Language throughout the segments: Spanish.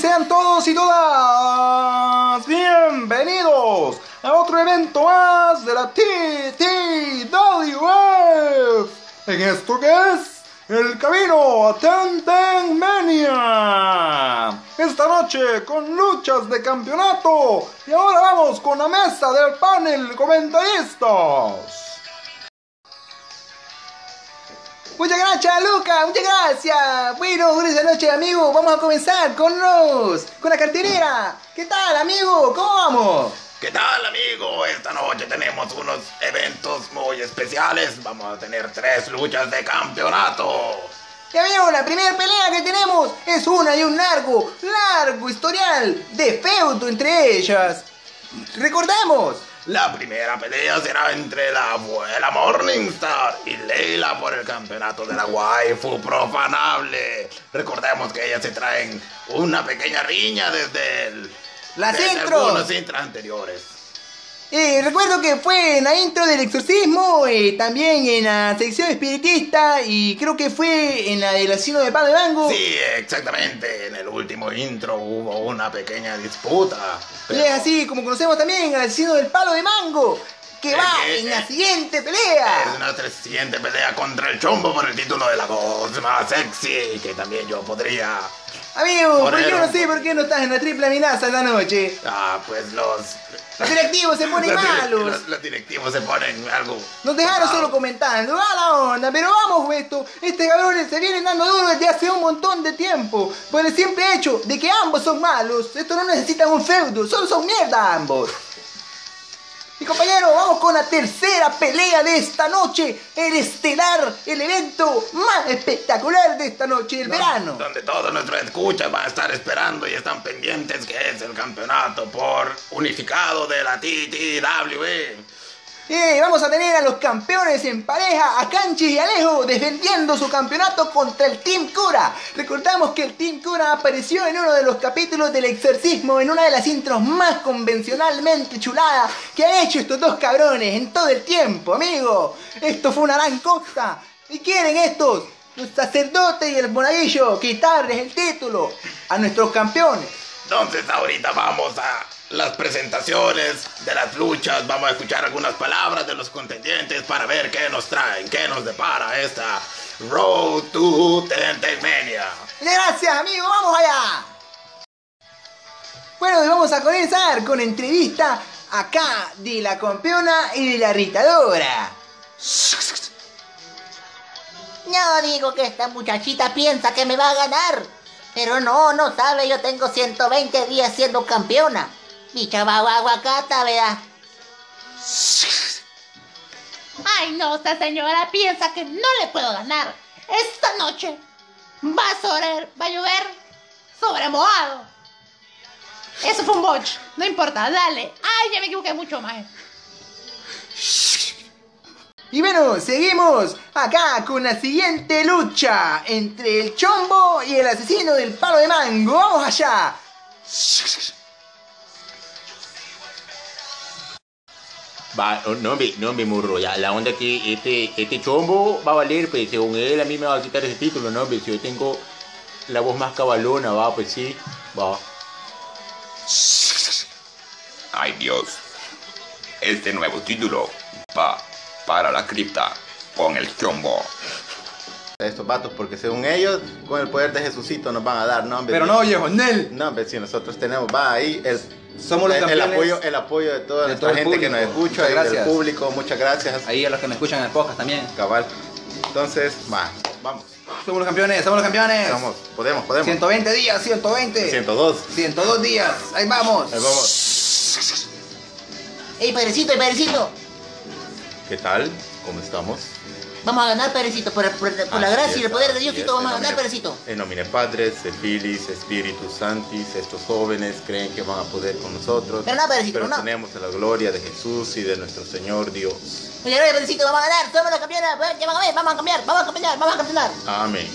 sean todos y todas bienvenidos a otro evento más de la TTWF. En esto que es el camino a Tenten Mania. Esta noche con luchas de campeonato. Y ahora vamos con la mesa del panel comentaristas. Muchas gracias, Luca, muchas gracias. Bueno, buenas noches, amigo. Vamos a comenzar con los, con la carterera. ¿Qué tal, amigo? ¿Cómo vamos? ¿Qué tal, amigo? Esta noche tenemos unos eventos muy especiales. Vamos a tener tres luchas de campeonato. Y amigo, la primera pelea que tenemos es una y un largo, largo historial de feudo entre ellas. Recordemos, La primera pelea será entre la abuela Morningstar y Leila por el campeonato de la waifu profanable. Recordemos que ellas se traen una pequeña riña desde el... Las desde intros. algunos intros anteriores. Eh, recuerdo que fue en la intro del exorcismo, eh, también en la sección espiritista y creo que fue en la del asino de palo de mango. Sí, exactamente. En el último intro hubo una pequeña disputa. Y es así como conocemos también al asesino del palo de mango, que va en la es- siguiente Es pelea. nuestra siguiente pelea contra el chombo por el título de la voz más sexy, que también yo podría. Amigo, ¿por qué no sé por qué no estás en la triple amenaza esta noche? Ah, pues los. Los directivos se ponen los, malos. los- los directivos se ponen algo. Nos dejaron solo comentando, a la onda, pero vamos esto. Este cabrón se vienen dando duro desde hace un montón de tiempo. Por el simple hecho de que ambos son malos. Esto no necesitan un feudo, solo son mierda ambos. Y compañero, vamos con la tercera pelea de esta noche. El estelar, el evento más espectacular de esta noche del verano. Donde todos nuestros escuchas van a estar esperando y están pendientes que es el campeonato por unificado de la TTWE. Y vamos a tener a los campeones en pareja, a Canchi y Alejo, defendiendo su campeonato contra el Team Cura. Recordamos que el Team Cura apareció en uno de los capítulos del exorcismo, en una de las intros más convencionalmente chuladas que han hecho estos dos cabrones en todo el tiempo, amigo. Esto fue una gran cosa. ¿Y quieren estos? Los sacerdotes y el monaguillo quitarles el título a nuestros campeones. Entonces ahorita vamos a las presentaciones de las luchas, vamos a escuchar algunas palabras de los contendientes para ver qué nos traen, qué nos depara esta Road to Tentemania. Gracias, amigo, vamos allá. Bueno, y vamos a comenzar con entrevista acá de la campeona y de la irritadora. Yo digo que esta muchachita piensa que me va a ganar. Pero no, no sabe, yo tengo 120 días siendo campeona. Bicha aguacata, ¿verdad? Ay, no, esta señora piensa que no le puedo ganar. Esta noche va a, sobre, va a llover sobre mojado. Eso fue un botch. No importa, dale. Ay, ya me equivoqué mucho más. Y bueno, seguimos acá con la siguiente lucha entre el chombo y el asesino del palo de mango. Vamos allá. Va, no, no, hombre, no, hombre, murro, ya, la onda que este, este chombo va a valer, pues, según él, a mí me va a quitar ese título, no, hombre, si yo tengo la voz más cabalona, va, pues sí, va. Ay Dios, este nuevo título va para la cripta con el chombo. a estos vatos porque según ellos con el poder de Jesucito nos van a dar no hombre Pero no, viejo, Nel. no hombre si nosotros tenemos va ahí el Somos los el, el campeones apoyo el apoyo de toda de nuestra todo gente que nos escucha Muchas del público muchas gracias Ahí a los que me escuchan en el podcast también. cabal entonces va vamos Somos los campeones, somos los campeones. vamos podemos podemos 120 días, 120. 102 102 días. Ahí vamos. ahí vamos Ey, Perecito, ey, Perecito. qué tal cómo estamos Vamos a ganar, Perecito, por, por- por la gracia y el poder de es, Vamos a ganar, nombre- Perecito. En nomine Padres, Filis, Espíritu Santis, estos jóvenes creen que van a poder con nosotros, Pero no, Padrecito, pero no. tenemos la gloria de Jesús y de nuestro Señor Dios. Muchas gracias, Perecito. Vamos a ganar. Somos los campeones. van a ver. Vamos a cambiar. Vamos a campeonar. Vamos a campeonar. Amén.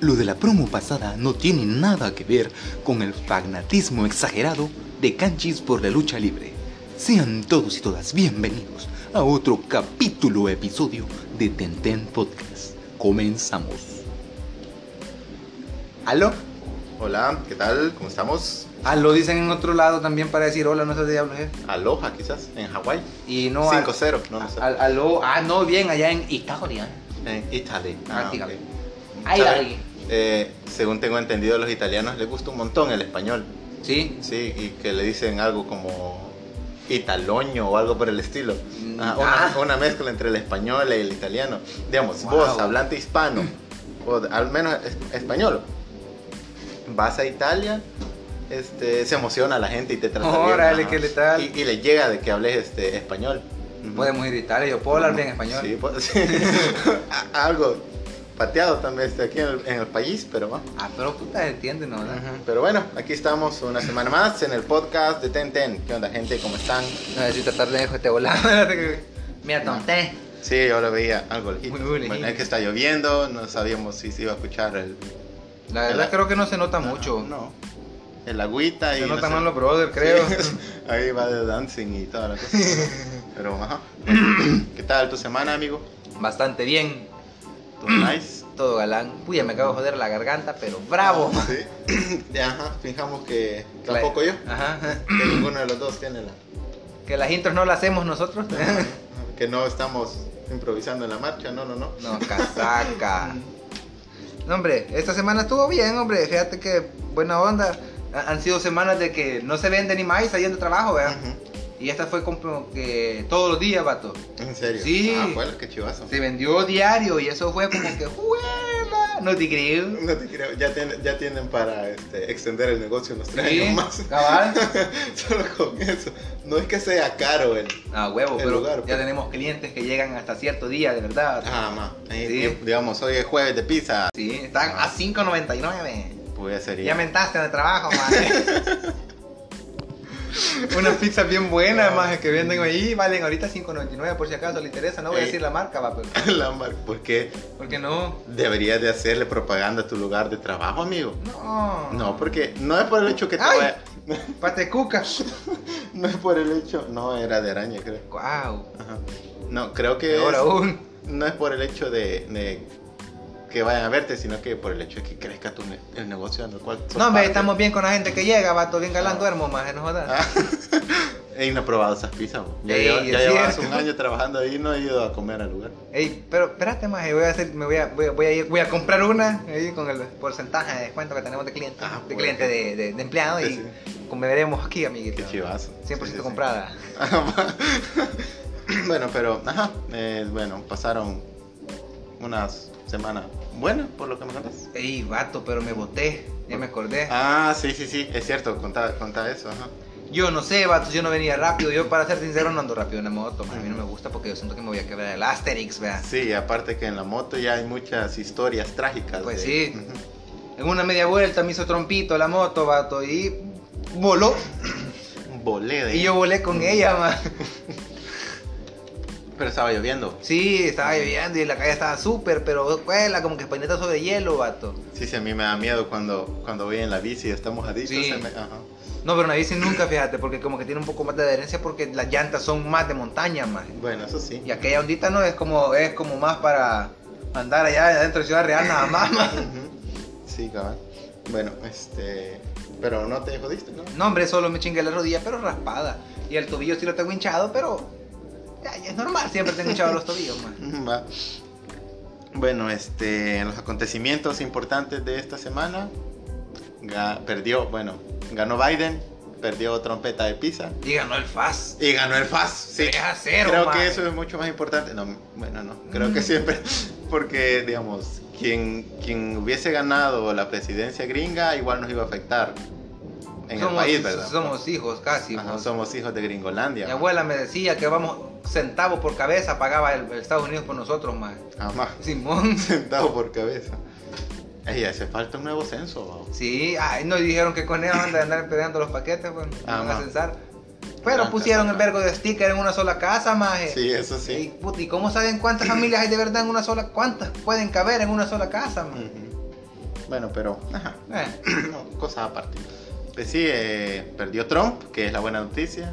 Lo de la promo pasada no tiene nada que ver con el fanatismo exagerado de Canchis por la lucha libre. Sean todos y todas bienvenidos a otro capítulo episodio de Tenten Podcast. Comenzamos. ¿Aló? Hola, ¿qué tal? ¿Cómo estamos? Lo dicen en otro lado también para decir hola, no sé diablos es. Aloha, quizás, en Hawái. Y no. al- 5-0, no, no sé. al- aló, ah, no, bien, allá en Italia. En Italy. Ah, Ah, dígame. ok. Eh, según tengo entendido, a los italianos les gusta un montón el español. Sí. Sí, y que le dicen algo como italoño o algo por el estilo. Mm, Ah, una, ah. una mezcla entre el español y el italiano. Digamos, Wow. vos, hablante hispano, o al menos es- español, vas a Italia, este, se emociona la gente y te trata bien. Órale, ajá. ¿qué le tal? Y, y le llega de que hables este, español. Podemos ir a Italia, yo puedo hablar bien español. Sí, sí. Algo pateado también está aquí en el, en el país, pero va. Ah, pero puta, entienden, ¿no? ¿verdad? Ujú. Pero bueno, aquí estamos una semana más en el podcast de Ten Ten. ¿Qué onda, gente? ¿Cómo están? No necesito lejos de este volado. Me atonté. Sí, yo lo veía algo lejito. Muy, muy. Bueno, es que está lloviendo, no sabíamos si se iba a escuchar el... La verdad El- creo que no se nota mucho. No, el agüita y... Se no nota sé. más los brothers, creo. Sí, Ahí va de dancing y toda la cosa. Pero, ajá. ¿Qué tal tu semana, amigo? Bastante bien. ¿Todo nice? Todo galán. Uy, ya me acabo de joder la garganta, pero bravo. Sí. Ya, ajá, fijamos que tampoco yo. Ajá. Que ninguno de los dos tiene la... Que las intros no las hacemos nosotros. Que no estamos improvisando en la marcha, no, no, no. No, casaca. No, hombre, esta semana estuvo bien, hombre. Fíjate que buena onda. Ha- Han sido semanas de que no se vende ni más saliendo de trabajo, ¿verdad? Ujú. Y esta fue como que todos los días, vato. ¿En serio? Sí. Ah, bueno, qué chivazo. Se vendió diario y eso fue como que, ¡juela! No te creo. No te creo, ya tienen, ya tienen para este, extender el negocio unos tres Sí, años más. cabal. Solo con eso. No es que sea caro el. Ah, huevo, El pero lugar, ya pues. tenemos clientes que llegan hasta cierto día, de verdad. Ah. Ahí, Sí. Digamos, hoy es jueves de pizza. Sí, están a 5.99. Pues ya sería. Ya mentaste en el trabajo, man. Unas pizzas bien buenas, más que venden ahí, valen ahorita 5.99 por si acaso le interesa. No voy a Ey. decir la marca, va, pero La mar- porque ¿por qué no? deberías de hacerle propaganda a tu lugar de trabajo, amigo. No. No, porque no es por el hecho que te Ay. vaya- Patecuca. No es por el hecho. No, era de araña, creo. Wow. Ajá. No, creo que. Peor es- aún. no es por el hecho de, de que vayan a verte, sino que por el hecho de que crezca tu ne- el negocio en el cual No, hombre, estamos bien con la gente que llega, vato, bien galán, duermo más, no jodas. Ah, He no probado esas pizzas. Ya, Ey, llevas un año trabajando ahí y no he ido a comer al lugar. Ey, pero espérate más, voy a hacer, me voy a, voy a, voy a ir, voy a comprar una ahí con el porcentaje de descuento que tenemos de cliente, Ah, de pues. cliente de, de, de empleado Sí, y sí. comeremos aquí, amiguito. Qué chivazo. 100% Sí, comprada. bueno, pero, ajá, eh, bueno, pasaron unas semanas buenas, por lo que me contas. Ey, vato, pero me boté, ya me acordé. Ah, sí, sí, sí, es cierto, contá, contá eso, ajá. Yo no sé, vato, yo no venía rápido. Yo, para ser sincero, no ando rápido en la moto. man. A mí no me gusta porque yo siento que me voy a quebrar el Asterix, vea. Sí, aparte que en la moto ya hay muchas historias trágicas. Pues de- sí. En una media vuelta me hizo trompito la moto, vato, y voló. Volé de Y yo volé con ella, man. Pero estaba lloviendo. Sí, estaba lloviendo y la calle estaba súper, pero cuela, como que paineta sobre hielo, vato. Sí, sí, a mí me da miedo cuando, cuando voy en la bici y está mojadito. Sí. se me- ajá. No, pero una bici nunca, fíjate, porque como que tiene un poco más de adherencia porque las llantas son más de montaña, más. Bueno, eso sí. Y aquella ondita no es como, es como más para andar allá adentro de Ciudad Real nada más. Ujú. Sí, cabal. Bueno, este... Pero no te jodiste, ¿no? No, hombre, solo me chingué la rodilla, pero raspada. Y el tobillo sí lo tengo hinchado, pero es normal, siempre tengo hinchado los tobillos, man. Va. Bueno, este, los acontecimientos importantes de esta semana, ga- perdió, bueno, ganó Biden, perdió trompeta de pizza Y ganó el FAS. y ganó el FAS. Sí, 3 a 0, creo man. que eso es mucho más importante. No, bueno, no, creo que Mm. siempre, porque, digamos, quien, quien hubiese ganado la presidencia gringa igual nos iba a afectar en somos, el país, ¿verdad? Somos hijos casi. Ajá, pues. somos hijos de Gringolandia. Mi abuela me decía que vamos centavo por cabeza pagaba el, el Estados Unidos por nosotros, man. Jamás. Simón. Centavo por cabeza. Ey, hace falta un nuevo censo, babo. Sí, ay, nos dijeron que con ellos andan de andar pegando los paquetes, pues, Ah, van a censar. Pero Gran pusieron el casaca. vergo de sticker en una sola casa, maje. Sí, eso sí. Y, puta, ¿y cómo saben cuántas familias hay de verdad en una sola? ¿Cuántas pueden caber en una sola casa, man? Ujú. Bueno, pero, ajá, Eh, no, cosas aparte. Pues sí, eh, perdió Trump, que es la buena noticia.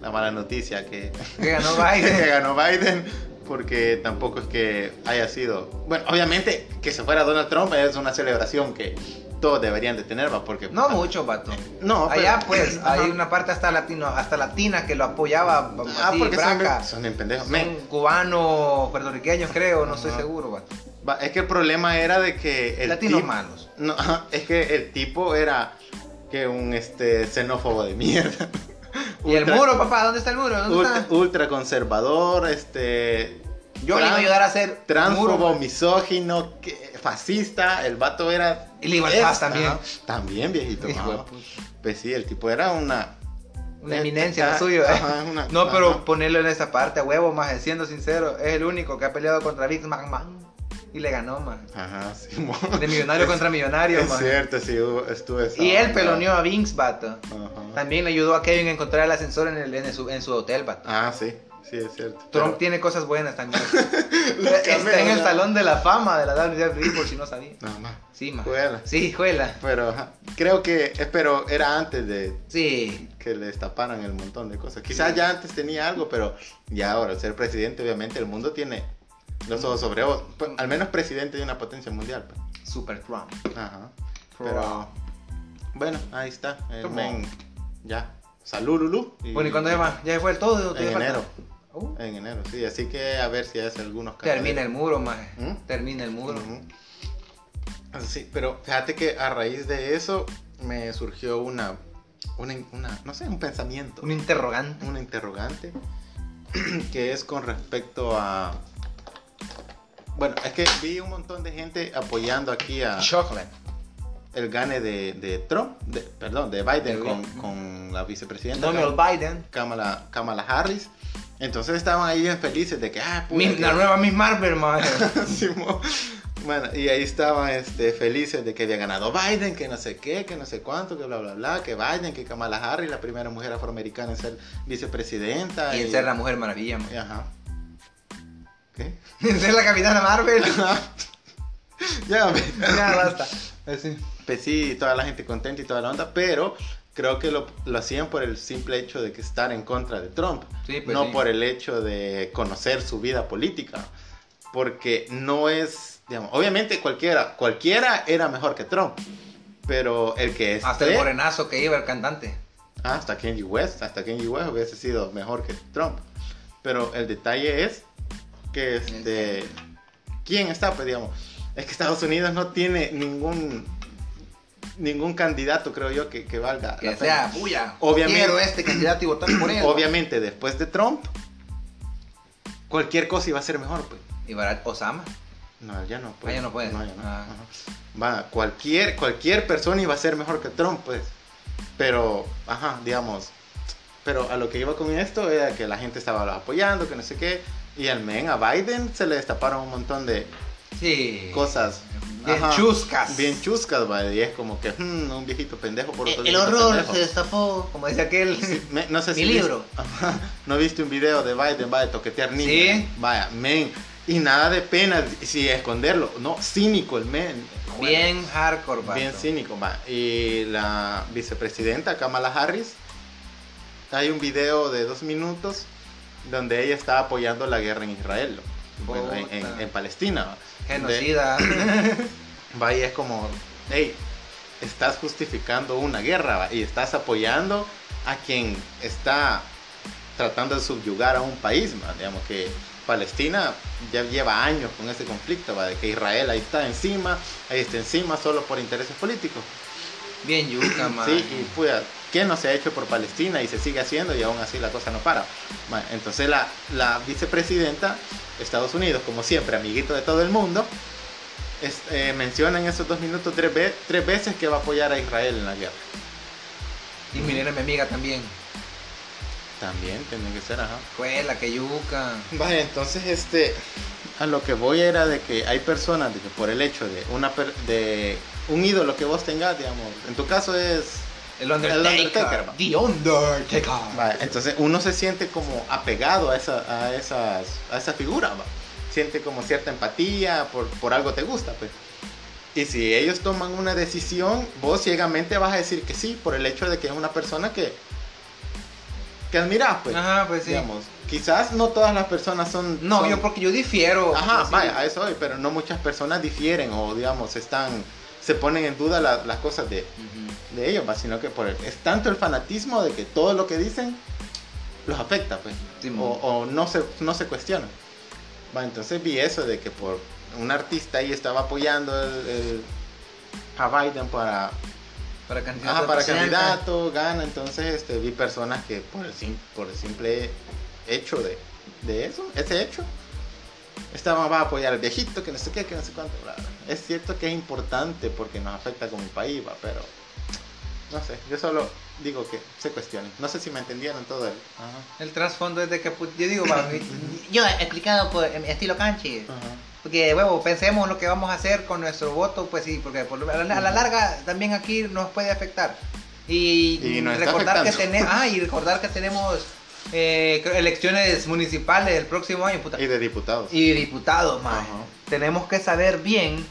La mala noticia que, Que ganó que Biden. ganó Biden, porque tampoco es que haya sido... Bueno, obviamente que se fuera Donald Trump es una celebración que todos deberían de tener, ¿va? Porque... No mucho, vato. No, pero- Allá, pues, Ajá. hay una parte hasta latino, hasta latina que lo apoyaba. Ah, así, porque son, braca. son bien pendejos. Son cubanos, puertorriqueños, creo, no estoy seguro, vato. va, es que el problema era de que... El Latinos tipo- malos. No, es que el tipo era que un este xenófobo de mierda. ¿Y el muro, papá? ¿Dónde está el muro? ¿Dónde Ultra, está? ultra conservador, este. Yo le iba a tran- ayudar a hacer Transfobo, misógino, que- fascista. El vato era. Y es- paz también. ajá, también, viejito. Puta. Pues sí, el tipo era una. Una Eh, eminencia lo suyo, eh. ajá, una- no, pero ponerlo en esa parte, a huevo, más siendo sincero, es el único que ha peleado contra Big McMahon y le ganó, más. Ajá, sí, De millonario contra millonario, Es cierto, sí, estuve. Y él peloneó a Vince, vato. Ajá. También le ayudó a Kevin a encontrar el ascensor en, el, en, su, en su hotel, vato. Ah, sí, sí, es cierto. Trump Pero- tiene cosas buenas también. Está en el salón de la fama de la WWE, por si no sabía. No, más. Sí, man. Juela. Sí, juela. Pero ajá, creo que, eh, pero era antes de Sí. que le destaparan el montón de cosas. Quizás ya antes tenía algo, pero ya ahora, ser presidente, obviamente el mundo tiene los ojos sobre vos. Pues, al menos presidente de una potencia mundial. pues. Super Trump. Ajá. Pero, bueno, ahí está. El men, ya. Salud, Lulu. Bueno, ¿y cuándo va? ¿Ya fue el todo? ¿Qué En enero. Uh, En enero, sí. Así que a ver si hace algunos termina el muro, más. ¿Mm? Termina el muro. Ujú. Sí, pero fíjate que a raíz de eso me surgió una, una, una no sé, un pensamiento, Un interrogante. una interrogante, que es con respecto a... Bueno, es que vi un montón de gente apoyando aquí a Chocolate. el gane de, de Trump, de- perdón, de Biden De con, con la vicepresidenta Donald Biden. Kamala, Kamala Harris. Entonces estaban ahí bien felices de que, ah, puta, que- la nueva Miss Marvel, más. Simón. Bueno, y ahí estaban este, felices de que había ganado Biden, que no sé qué, que no sé cuánto, que bla, bla, bla, que Biden, que Kamala Harris, la primera mujer afroamericana en ser vicepresidenta. Y en ser la Mujer Maravilla, man. y- Ajá. ¿Qué? Ser la Capitana Marvel. ya, ya, basta. Así. Pues sí, toda la gente contenta y toda la onda, pero creo que lo, lo hacían por el simple hecho de que estar en contra de Trump, Sí, pues no sí. por el hecho de conocer su vida política, porque no es, digamos, obviamente cualquiera, cualquiera era mejor que Trump, pero el que esté, Hasta el morenazo que iba el cantante. Ah, hasta Kanye West, hasta Kanye West hubiese sido mejor que Trump, pero el detalle es que este, ¿quién está? Pues digamos, es que Estados Unidos no tiene ningún ningún candidato, creo yo, que, que valga Que la sea, pena. puya. Obviamente. Quiero este candidato y votar por él. Obviamente, después de Trump, cualquier cosa iba a ser mejor, pues. Y Barack Osama. No, ya no puede. Ah, ya no puede. ya no. Ah. Va, cualquier, cualquier persona iba a ser mejor que Trump, pues. Pero, ajá, digamos. Pero a lo que iba con esto era que la gente estaba apoyando, que no sé qué. Y al men, a Biden, se le destaparon un montón de Sí. cosas. Bien Ajá, chuscas. Bien chuscas, va. Y es como que, hmm, un viejito pendejo por otro Eh, El horror pendejo. se destapó, como decía aquel. Me- no sé Mi si libro. viste- no viste un video de Biden, va de toquetear niños. Sí. Vaya, men. Y nada de pena si esconderlo. No, cínico el men. Bien hardcore, vato. Bien cínico, va. Y la vicepresidenta Kamala Harris, hay un video de dos minutos donde ella está apoyando la guerra en Israel, bueno, en, en- Palestina. Genocida. Va y es como, hey, estás justificando una guerra va, y estás apoyando a quien está tratando de subyugar a un país, va. digamos que Palestina ya lleva años con ese conflicto, va, de que Israel ahí está encima, ahí está encima solo por intereses políticos. Bien yuca, man. Sí, y pues, ¿qué no se ha hecho por Palestina y se sigue haciendo y aún así la cosa no para? Entonces la, la vicepresidenta de Estados Unidos, como siempre, amiguito de todo el mundo, es- eh, menciona en esos dos minutos tres, ve- tres veces que va a apoyar a Israel en la guerra. Y Milena, mi amiga, también. También tiene que ser, ajá. Fue la que yuca. Vaya, entonces este a lo que voy era de que hay personas de que por el hecho de una per- de un ídolo que vos tengas, digamos, en tu caso es El Undertaker. El Undertaker. The Undertaker. Vaya, entonces uno se siente como apegado a esa, a esas, a esa figura, va. siente como cierta empatía, por, por algo te gusta, pues. Y si ellos toman una decisión, vos ciegamente vas a decir que sí, por el hecho de que es una persona que, que admiras, pues. Ajá, pues sí. Digamos, quizás no todas las personas son. No, son- yo porque yo difiero. Ajá, pues, sí. vaya, a eso voy, pero no muchas personas difieren o, digamos, están. Se ponen en duda la- las cosas de, Ujú. De ellos, va, sino que por el- es tanto el fanatismo de que todo lo que dicen los afecta, pues. Sí, o, no se no se cuestiona. Va, entonces vi eso de que por un artista ahí estaba apoyando el, el- a Biden para, Para candidato. ajá, para candidato, gana, entonces este, vi personas que por el, sim- por el simple hecho de, de eso, ese hecho, estaban va a apoyar al viejito, que no sé qué, que no sé cuánto. bla, bla. Es cierto que es importante porque nos afecta como país, va, pero no sé, yo solo digo que se cuestionen. No sé si me entendieron todo el... Ajá, El trasfondo es de que, pues, yo digo, para mí- Yo he explicado por en estilo canchi. ajá. Porque, huevo, pensemos lo que vamos a hacer con nuestro voto, pues sí, porque por- a la, a la larga también aquí nos puede afectar. Y, recordar que tenemos, ah, y recordar que tenemos eh, elecciones municipales el próximo año, puta. Y de diputados. Y diputados, más. Tenemos que saber bien.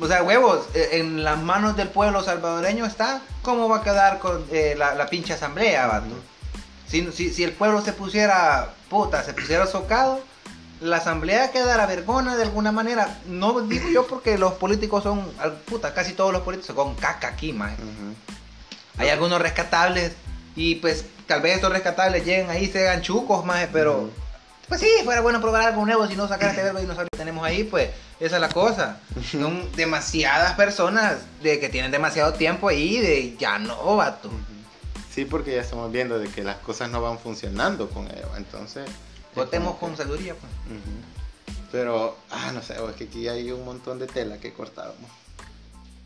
O sea, huevos, eh, en las manos del pueblo salvadoreño está cómo va a quedar con eh, la, la pinche asamblea, vato. Si, si, si el pueblo se pusiera, puta, se pusiera socado, la asamblea quedara vergona de alguna manera. No digo yo porque los políticos son, puta, casi todos los políticos son caca aquí, más. Hay algunos rescatables y pues tal vez estos rescatables lleguen ahí y se hagan chucos, más, pero... Pues sí, fuera bueno probar algo nuevo, si no sacar este verbo dinosaurio que tenemos ahí, pues esa es la cosa. Son demasiadas personas de que tienen demasiado tiempo ahí de ya no, vato. Sí, porque ya estamos viendo de que las cosas no van funcionando con ello, entonces... es Votemos con sabiduría, pues. Pero, ah, no sé, es que aquí hay un montón de tela que cortábamos.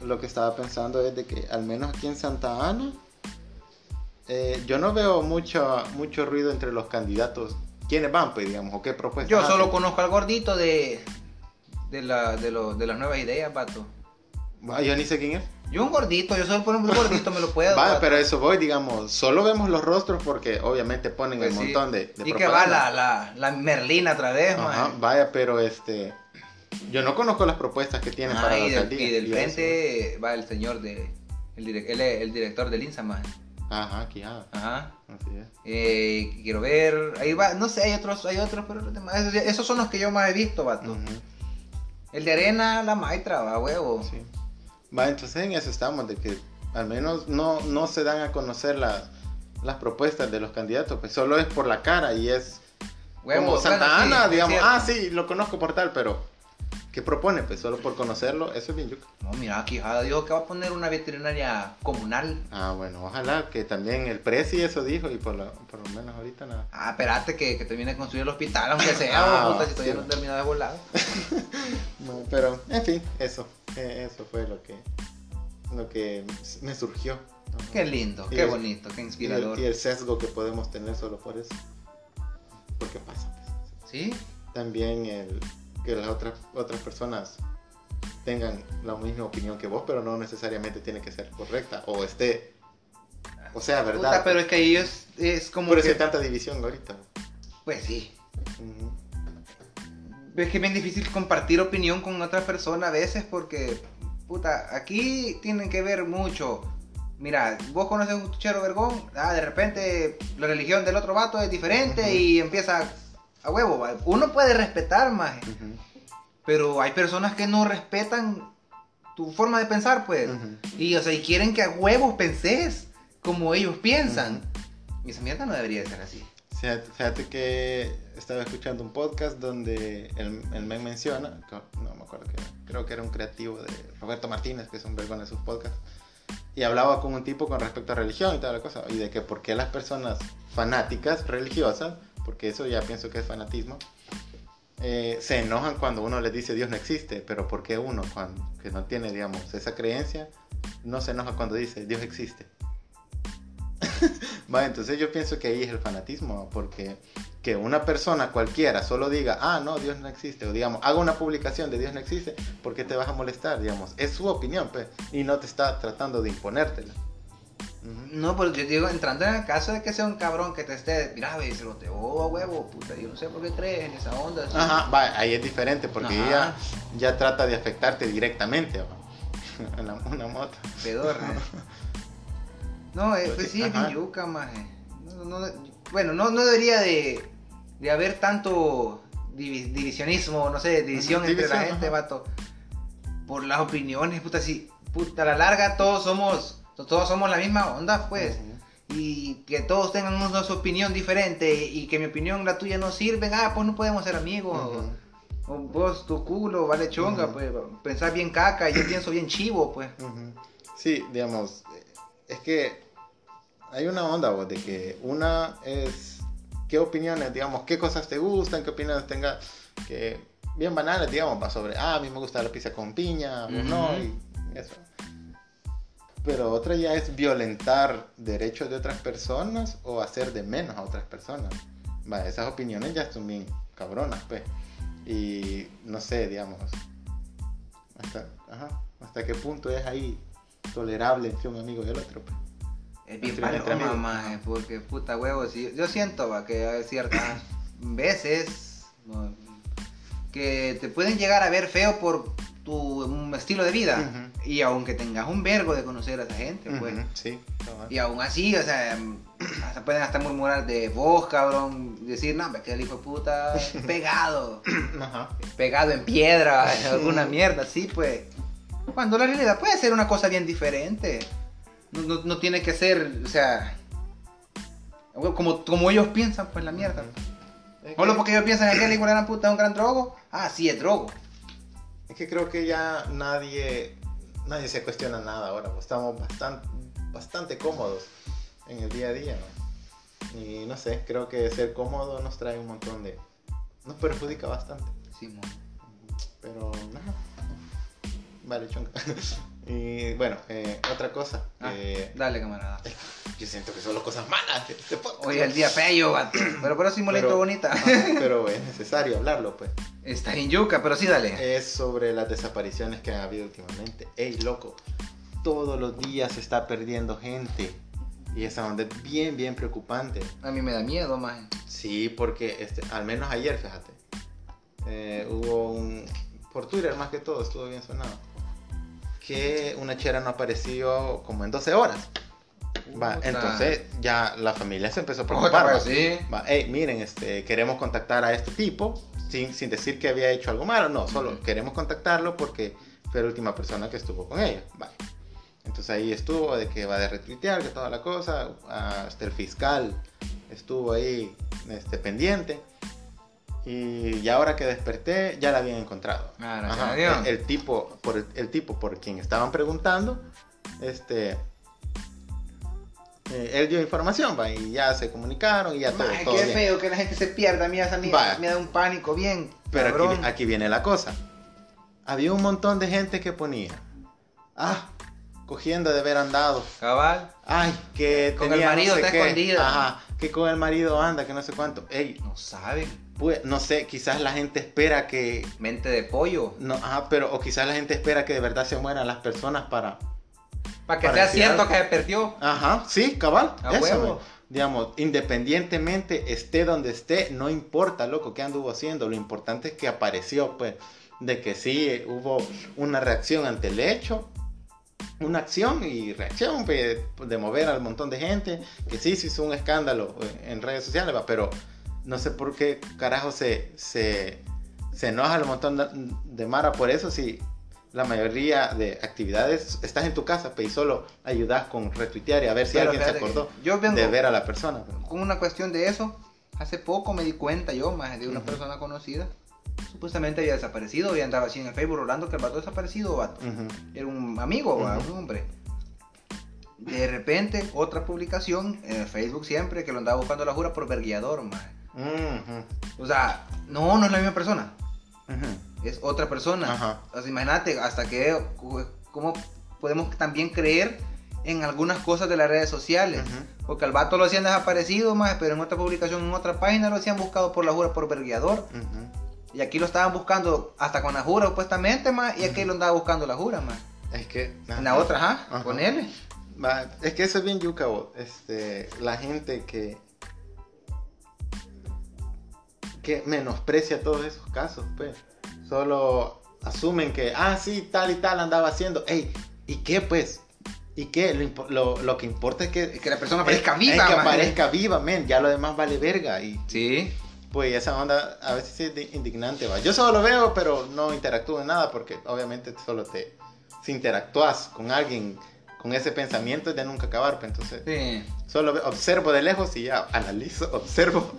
Lo que estaba pensando es de que, al menos aquí en Santa Ana, eh, yo no veo mucho, mucho ruido entre los candidatos. ¿Quiénes van, pues, digamos, o qué propuestas? Yo solo hacen? conozco al gordito de de, la, de, lo- de las nuevas ideas, vato. Ah, yo ni sé quién es. Yo un gordito, yo solo por un gordito me lo puedo. Va, vato. pero eso voy, digamos, solo vemos los rostros porque obviamente ponen Pues el sí. montón de, de Y que va la, la, la Merlina otra vez, Ajá, man. vaya, pero este... Yo no conozco las propuestas que tienen Ah, para la y, del, alcaldía. y del frente va el señor de. El, direc- él es el director del INSA, man. Ajá, aquí, ah, Ajá. así es. Eh, quiero ver. Ahí va. No sé, hay otros, hay otros, pero los demás. Esos, esos son los que yo más he visto, vato. El de arena, la maitra, va, huevo. sí. Va, entonces en eso estamos, de que al menos no, no se dan a conocer las, las propuestas de los candidatos, pues solo es por la cara y es Huevo, como Santa bueno, Ana, digamos, ah, sí, lo conozco por tal, pero ¿qué propone? Pues solo por conocerlo, eso es bien yuca. No, mira, Quijada dijo que va a poner una veterinaria comunal. Ah, bueno, ojalá que también el Prezi eso dijo y por lo, por lo menos ahorita nada. Ah, espérate que, que termine de construir el hospital, aunque sea, Ah, puta, si todavía sí. no termina de volar. No, pero, en fin, eso, eh, eso fue lo que, lo que me surgió. ¿no? Qué lindo, Y qué el- bonito, qué Y el, inspirador. y el sesgo que podemos tener solo por eso. Porque pasa. pues. ¿Sí? También el, que las otras, otras personas tengan la misma opinión que vos, pero no necesariamente tiene que ser correcta o esté, o sea, verdad. Puta, pero es que ahí es, como Por eso que- hay tanta división ahorita. Pues sí. Ujú. Es que es bien difícil compartir opinión con otra persona a veces porque, puta, aquí tienen que ver mucho. Mira, vos conoces un tuchero vergón, ah, de repente la religión del otro vato es diferente Ujú. y empieza a huevo. va. Uno puede respetar más, Ujú. pero hay personas que no respetan tu forma de pensar, pues. Ujú. Y, o sea, y quieren que a huevos penses como ellos piensan. Y esa mierda no debería de ser así. Fíjate, que estaba escuchando un podcast donde el, el men menciona, no me acuerdo que creo que era un creativo de Roberto Martínez, que es un vergón de sus podcasts, y hablaba con un tipo con respecto a religión y toda la cosa, y de que por qué las personas fanáticas religiosas, porque eso ya pienso que es fanatismo, eh, se enojan cuando uno les dice Dios no existe, pero por qué uno, cuando, que no tiene, digamos, esa creencia, no se enoja cuando dice Dios existe. Va, entonces yo pienso que ahí es el fanatismo, porque que una persona cualquiera solo diga, ah, no, Dios no existe, o digamos, haga una publicación de Dios no existe, ¿por qué te vas a molestar? Digamos, es su opinión, pues, y no te está tratando de imponértela. No, pero yo digo, entrando en el caso de que sea un cabrón que te esté, mira, ve, se lo te oh, a huevo, puta, yo no sé por qué crees en esa onda. así". Ajá, va, ahí es diferente, porque Ajá. ella ya trata de afectarte directamente, va. una, una moto. Pedorra. No, eh, pues sí, es yuca, maje. No, No- no- bueno, no, no debería de, de haber tanto divi- divisionismo, no sé, división entre la gente, ajá. vato. Por las opiniones, puta, si, puta, a la larga todos somos, todos somos la misma onda, pues. Y que todos tengan una su opinión diferente y que mi opinión la tuya no sirven, ah, pues no podemos ser amigos. O vos, tu culo, vale chonga, pues, pensar bien caca, y yo pienso bien chivo, pues. Sí, digamos, es que hay una onda vos, de que una es qué opiniones, digamos, qué cosas te gustan, qué opiniones tengas, que bien banales, digamos, va sobre, ah, a mí me gusta la pizza con piña, vos no, y eso. Pero otra ya es violentar derechos de otras personas o hacer de menos a otras personas. Esas opiniones ya son bien cabronas, pues. Y no sé, digamos, hasta, ajá, hasta qué punto es ahí tolerable entre un amigo y el otro. Pues. Es bien paloma, maje, porque puta huevo, si- yo siento va, que hay ciertas veces no, que te pueden llegar a ver feo por tu mm, estilo de vida. Ujú. Y aunque tengas un vergo de conocer a esa gente, pues. Ujú, sí, cabal. Y aún así, o sea, hasta pueden hasta murmurar de vos, cabrón, decir, no, que el hijo de puta pegado, Ajá. pegado en piedra, alguna mierda, así pues. Cuando la realidad puede ser una cosa bien diferente. No, no- no tiene que ser, o sea, como, como ellos piensan, pues la mierda. Es Solo que- porque ellos piensan que el hijo de la puta es un gran drogo. Ah, sí, es drogo. Es que creo que ya nadie, nadie se cuestiona nada ahora. pues, Estamos bastante, bastante cómodos en el día a día. ¿no? Y no sé, creo que ser cómodo nos trae un montón de... Nos perjudica bastante. Simón. Pero nada. Vale, chonca. y bueno, eh, otra cosa. Ah, eh, dale, camarada. yo siento que solo cosas malas. de este podcast. Hoy es el día feo. Pero por eso sí Pero- bonita. Ajá, pero es necesario hablarlo, pues. Está en yuca, pero sí, dale. Es sobre las desapariciones que han habido últimamente. Ey, loco, todos los días se está perdiendo gente. Y esa onda es bien, bien preocupante. A mí me da miedo, maje. Sí, porque este, al menos ayer, fíjate, eh, hubo un... Por Twitter más que todo, estuvo bien sonado. Que una chera no apareció como en 12 horas. Va, entonces ya la familia se empezó a preocupar. va. sí. Va, "Ey, miren, este, queremos contactar a este tipo sin, sin decir que había hecho algo malo, no, solo Ujú. queremos contactarlo porque fue la última persona que estuvo con ella. Va. Entonces ahí estuvo de que va de retuitear, que toda la cosa, hasta el fiscal estuvo ahí este, pendiente. Y ahora que desperté, ya la habían encontrado. Ah, Ajá, el, el tipo, por el, el tipo por quien estaban preguntando, este, eh, él dio información, va, y ya se comunicaron y ya todo, Maje, todo qué bien. feo que la gente se pierda. A mí, a mí me da un pánico bien. Pero aquí, cabrón. aquí viene la cosa. Había un montón de gente que ponía, ah, cogiendo de haber andado. Cabal. Ay, que Con tenía el marido no sé está qué. escondida. Ajá, que con el marido anda, que no sé cuánto. Ey, No saben. Pues, no sé, quizás la gente espera que... Mente de pollo. No, ajá, pero o quizás la gente espera que de verdad se mueran las personas para... Para que Para sea cierto que se perdió. Ajá, sí, cabal. A eso, huevo. Digamos, independientemente esté donde esté, no importa, loco, qué anduvo haciendo. Lo importante es que apareció, pues, de que sí eh, hubo una reacción ante el hecho. Una acción y reacción pues, de mover al montón de gente. Que sí, se hizo un escándalo eh, en redes sociales, pero no sé por qué carajo se, se, se enoja el montón de, de Mara por eso. Si la mayoría de actividades estás en tu casa pues, y solo ayudas con retuitear y a ver si Pero alguien se acordó yo vengo- de ver a la persona. Con una cuestión de eso, hace poco me di cuenta yo, más de una persona conocida. Supuestamente había desaparecido y andaba así en el Facebook rolando que el vato desaparecido, vato. Era un amigo, Ujú. un hombre. De repente, otra publicación en el Facebook siempre que lo andaba buscando la jura por verguiador, más. Ujú. O sea, no, no es la misma persona. Es otra persona. Ajá. O sea, imagínate hasta que cómo podemos también creer en algunas cosas de las redes sociales. Porque al vato lo hacían desaparecido, más, pero en otra publicación, en otra página lo hacían buscado por la jura por verguiador. Y aquí lo estaban buscando hasta con la jura supuestamente, más, y aquí lo andaba buscando la jura, más. Es que... En la otra, ajá, con él. Es que eso es bien yuca, vos. este, la gente que que menosprecia todos esos casos, pues. Solo asumen que, ah, sí, tal y tal andaba haciendo. Ey, ¿y qué, pues? ¿Y qué? Lo, lo- lo que importa es que, Que la persona aparezca viva, Es que maje. aparezca viva, men. Ya lo demás vale verga. Y Sí. pues esa onda a veces es indignante, va. Yo solo lo veo, pero no interactúo en nada porque obviamente solo te... Si interactúas con alguien con ese pensamiento es de nunca acabar, pues, entonces... Sí. Solo observo de lejos y ya, analizo, observo.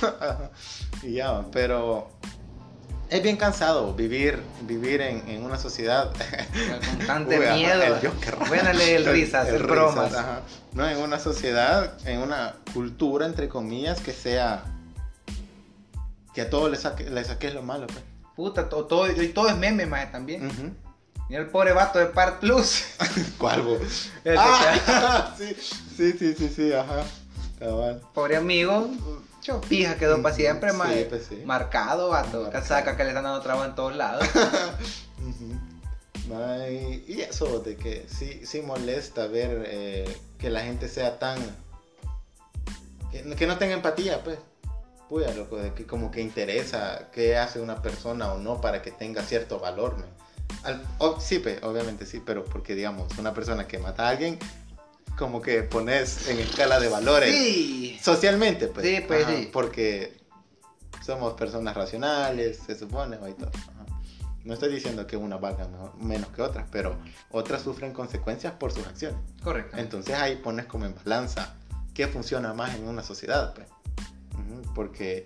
y ya, pero es bien cansado vivir, vivir en, en una sociedad. El constante Uy, ajá, miedo. el Joker. Buénale el risas, el, risas, bromas. ajá. No, en una sociedad, en una cultura, entre comillas, que sea. Que a todos le, saque, le saques lo malo, pues. Puta, todo, todo, y todo es meme, maje, también. Ujú. Mira el pobre vato de Part Plus. ¿Cuál? El Ah, sí, sí, sí, sí, sí, ajá. Cabal. Pobre amigo. Chopija quedó para siempre, Sí, pues sí. Marcado, vato. Marcado. Casaca que le están dando trabajo en todos lados. Ay, y eso de que sí, sí molesta ver eh, que la gente sea tan... Que, que no tenga empatía, pues. Puya, loco, de que como que interesa qué hace una persona o no para que tenga cierto valor, man. Al- o- sí, pues, obviamente sí, pero porque digamos, una persona que mata a alguien, como que pones en escala de valores. Sí. Socialmente, pues. Sí, pues, sí. Porque somos personas racionales, se supone, y todo. Ajá. No estoy diciendo que una valga mejor- menos que otras, pero otras sufren consecuencias por sus acciones. Correcto. Entonces ahí pones como en balanza qué funciona más en una sociedad, pues. Porque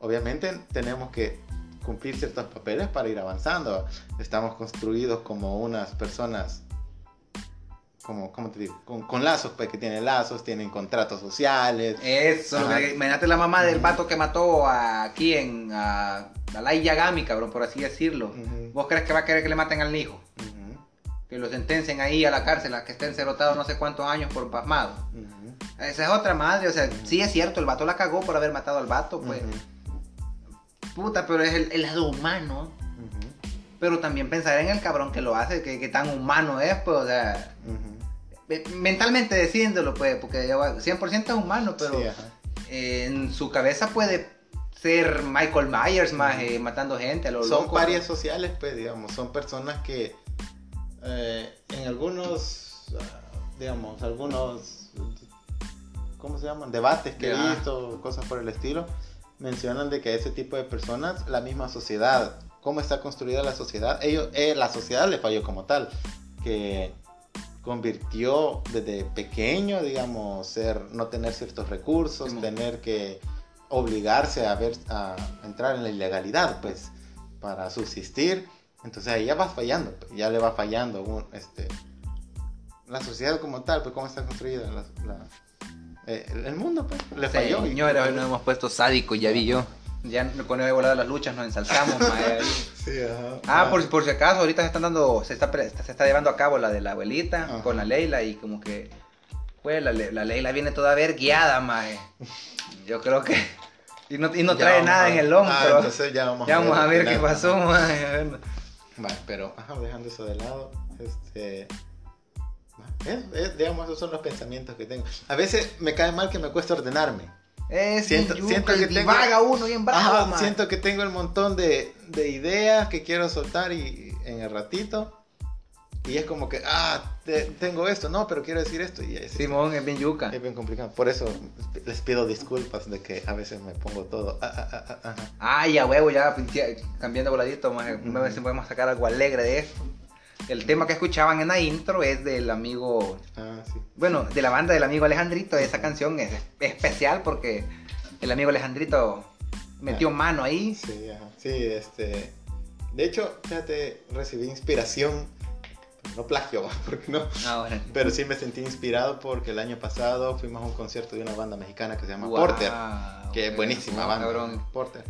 obviamente tenemos que cumplir ciertos papeles para ir avanzando. Estamos construidos como unas personas, como, ¿cómo te digo? Con, con lazos, pues que tienen lazos, tienen contratos sociales. Eso, que- imagínate la mamá del vato que mató a aquí en a, a Lai Yagami, cabrón, por así decirlo. ¿Vos crees que va a querer que le maten al hijo? Que lo sentencen ahí a la cárcel, a que estén cerotados no sé cuántos años por pasmado. Esa es otra madre, o sea, sí es cierto, el vato la cagó por haber matado al vato, pues. Puta, pero es el, el lado humano. Pero también pensar en el cabrón que lo hace, que, que tan humano es, pues, o sea, eh, mentalmente diciéndolo, pues, porque ya va- 100% es humano, pero Sí, eh, en su cabeza puede ser Michael Myers más eh, matando gente a lo son loco, parias ¿no? sociales, pues, digamos, son personas que eh, en algunos, ah, digamos, algunos, ¿cómo se llaman? Debates que he visto, cosas por el estilo, mencionan de que ese tipo de personas, la misma sociedad, cómo está construida la sociedad, ellos, eh, la sociedad le falló como tal, que convirtió desde pequeño, digamos, ser, no tener ciertos recursos, tener que obligarse a ver, a entrar en la ilegalidad, pues, para subsistir. Entonces ahí ya va fallando, pues, ya le va fallando un, este, la sociedad como tal, pues cómo está construida la- la- eh, el, mundo, pues, le falló. y- Señores, hoy nos hemos puesto sádicos, ya vi yo. Ya con el volado de las luchas nos ensalzamos, mae. Sí, ajá. Ah, por, por si acaso, ahorita se están dando, se está, se está llevando a cabo la de la abuelita Ajá. con la Leila y como que, pues la, la Leila viene toda verguiada, mae. Yo creo que, y no, y no trae nada a- en el hombro. Ah, entonces ya vamos ya vamos a ver al qué final, pasó, mae. Bueno. Vale, pero ajá, dejando eso de lado, este. es- es, digamos, esos son los pensamientos que tengo. A veces me cae mal que me cuesta ordenarme. Es Siento- siento, siento que tengo- uno bien bravo, Ajá, siento que tengo el montón de, de ideas que quiero soltar y en el ratito. Y es como que, ah, te- tengo esto, no, pero quiero decir esto. Y es, Simón es bien yuca. es bien complicado. Por eso les pido disculpas de que a veces me pongo todo. ah, ah, ah, ah, ya huevo, ya cambiando voladito, mae. Ujú. a ver si podemos sacar algo alegre de esto. El tema que escuchaban en la intro es del amigo Ah, sí. Bueno, de la banda del amigo Alejandrito, esa canción es especial porque el amigo Alejandrito metió mano ahí. Sí, ajá. Sí, este. De hecho, fíjate, recibí inspiración. No plagio, porque no. Ahora. Pero sí me sentí inspirado porque el año pasado fuimos a un concierto de una banda mexicana que se llama Guau, Porter. Que es buenísima banda. cabrón. Porter.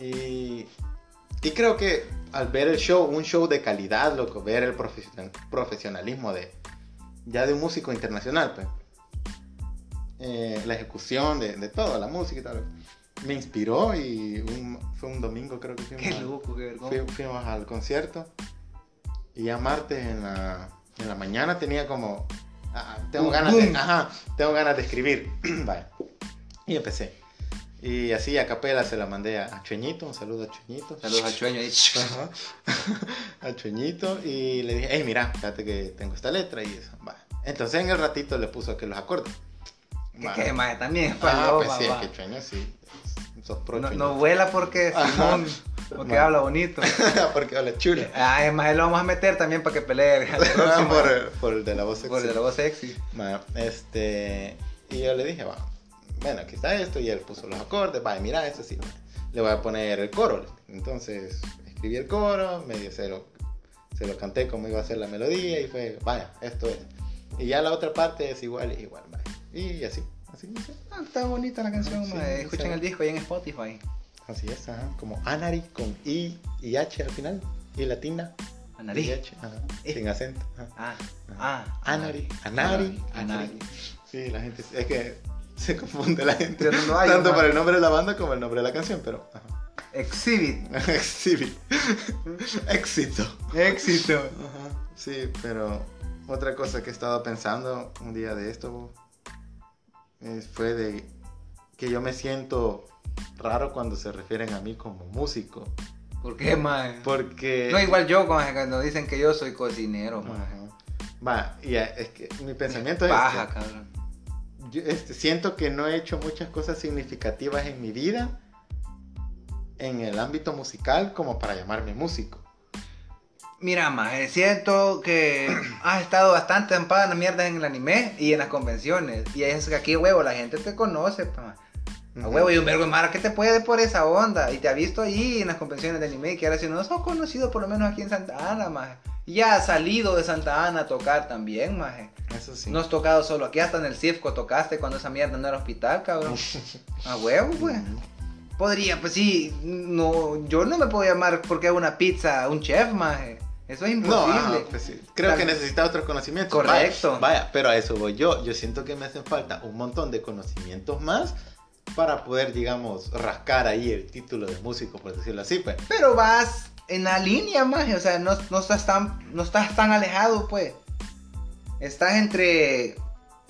Y, y creo que al ver el show, un show de calidad, loco, ver el profesion- profesionalismo de ya de un músico internacional, pues. Eh, la ejecución de, de todo, la música y tal. Me inspiró y un- fue un domingo creo que fuimos. Qué loco, qué fuimos al concierto y ya martes en la, en la mañana tenía como ah, tengo Un ganas de ajá, tengo ganas de escribir Vaya. y empecé Y así a capela se la mandé a, a Chueñito, un saludo a Chueñito. Saludos al chueño a Chueñito y le dije, hey, mira, fíjate que tengo esta letra y eso. Va. Entonces en el ratito le puso que los acordes. Que, Va. que también. Ah, paloma, pues sí, es que Chueño sí. Sos pro no, no vuela porque Simón, porque habla bonito. Porque habla chulo. Ah, es más, lo vamos a meter también para que pelee. por, por el de la voz sexy. Por el de la voz sexy. Ma, este, y yo le dije, va, bueno, aquí está esto, y él puso los acordes, va, mira, esto sí, le voy a poner el coro. Entonces, escribí el coro, medio se lo, se lo canté como iba a ser la melodía, y fue, vaya, esto es. Y ya la otra parte es igual, igual, vaya. Y así, así, así, Ah, está bonita la canción, Sí, sí. Escuchen el disco ahí en Spotify. así es, ajá, como Anari con I y H al final, y latina. Anari. Y H, ajá, Eh. sin acento. ajá. Ah, ah. Anari, Anari, Anari. Sí, la gente, es que se confunde la gente. Pero no hay, Tanto por el nombre de la banda como el nombre de la canción, pero. ajá. Exhibit. Exhibit. Éxito. Éxito. Ajá. Sí, pero otra cosa que he estado pensando un día de esto eh, fue de que yo me siento raro cuando se refieren a mí como músico. ¿Por qué, maje? Porque. No, igual yo, cuando dicen que yo soy cocinero. Ajá. Va, y eh, es que mi pensamiento es. Paja, este, cabrón. Yo, este, siento que no he hecho muchas cosas significativas en mi vida en el ámbito musical como para llamarme músico. Mira, maje, siento que has estado bastante en la mierda en el anime y en las convenciones. Y es que aquí, huevo, la gente te conoce, pa. A huevo, y un vergo de mara que te puede por esa onda. Y te ha visto ahí en las convenciones de anime. Que ahora si no sos conocido, por lo menos aquí en Santa Ana, maje. Ya has salido de Santa Ana a tocar también, maje. Eso sí. No has tocado solo aquí, hasta en el CIFCO tocaste cuando esa mierda no era hospital, cabrón. A huevo, pues. Podría, pues sí, no, yo no me puedo llamar porque hago una pizza un chef, maje. Eso es No, imposible. ah, pues sí. creo Tal- que necesita otros conocimientos. Correcto. Vaya, vaya, pero a eso voy yo. Yo siento que me hacen falta un montón de conocimientos más para poder, digamos, rascar ahí el título de músico, por decirlo así, pues. Pero vas en la línea, maje. O sea, no, no, estás tan, no estás tan alejado, pues. Estás entre.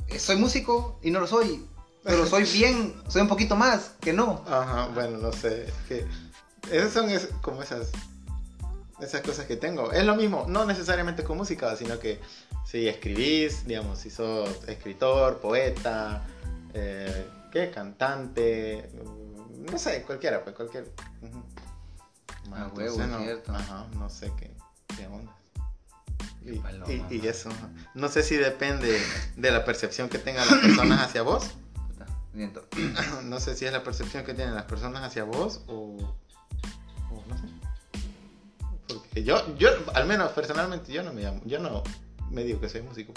eh, Soy músico y no lo soy. Pero soy bien, soy un poquito más que no. Ajá, bueno, no sé. Es que esas son es- como esas esas cosas que tengo. Es lo mismo, no necesariamente con música, sino que si escribís, digamos, si sos escritor, poeta, eh, ¿qué? Cantante, mm, no sé, cualquiera, pues cualquier. Ah, Entonces, huevo, es no, cierto. Ajá, no sé qué, qué onda. Y, paloma, y- y man. eso, no sé si depende de la percepción que tengan las personas hacia vos. No sé si es la percepción que tienen las personas hacia vos o, o no sé. Porque yo, yo, al menos personalmente, yo no me llamo, yo no me digo que soy músico.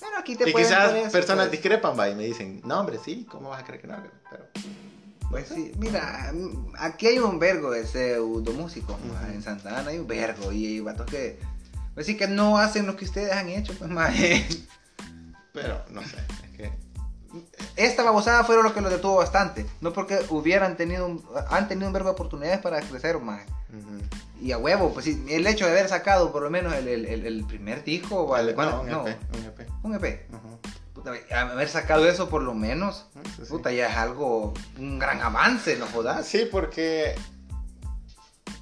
Pero aquí te pueden quizás poner personas pues. discrepan, va, y me dicen, no, hombre, sí, ¿cómo vas a creer que no? Pero, Pues sí, mira, aquí hay un vergo de pseudo músicos, Ujú. en Santa Ana hay un vergo y hay vatos que, pues sí que no hacen lo que ustedes han hecho, pues maje. pero no sé, Esta babosada fueron lo que los detuvo bastante, no porque hubieran tenido, un- han tenido un vergo de oportunidades para crecer, maje. ujú. Y a huevo, pues sí, el hecho de haber sacado por lo menos el, el- el- primer disco, o el- ¿cuándo? no, un EP, un EP. un EP. ujú. Puta, haber sacado eso por lo menos, Eso sí. puta, ya es algo, un gran avance, no jodas. Sí, porque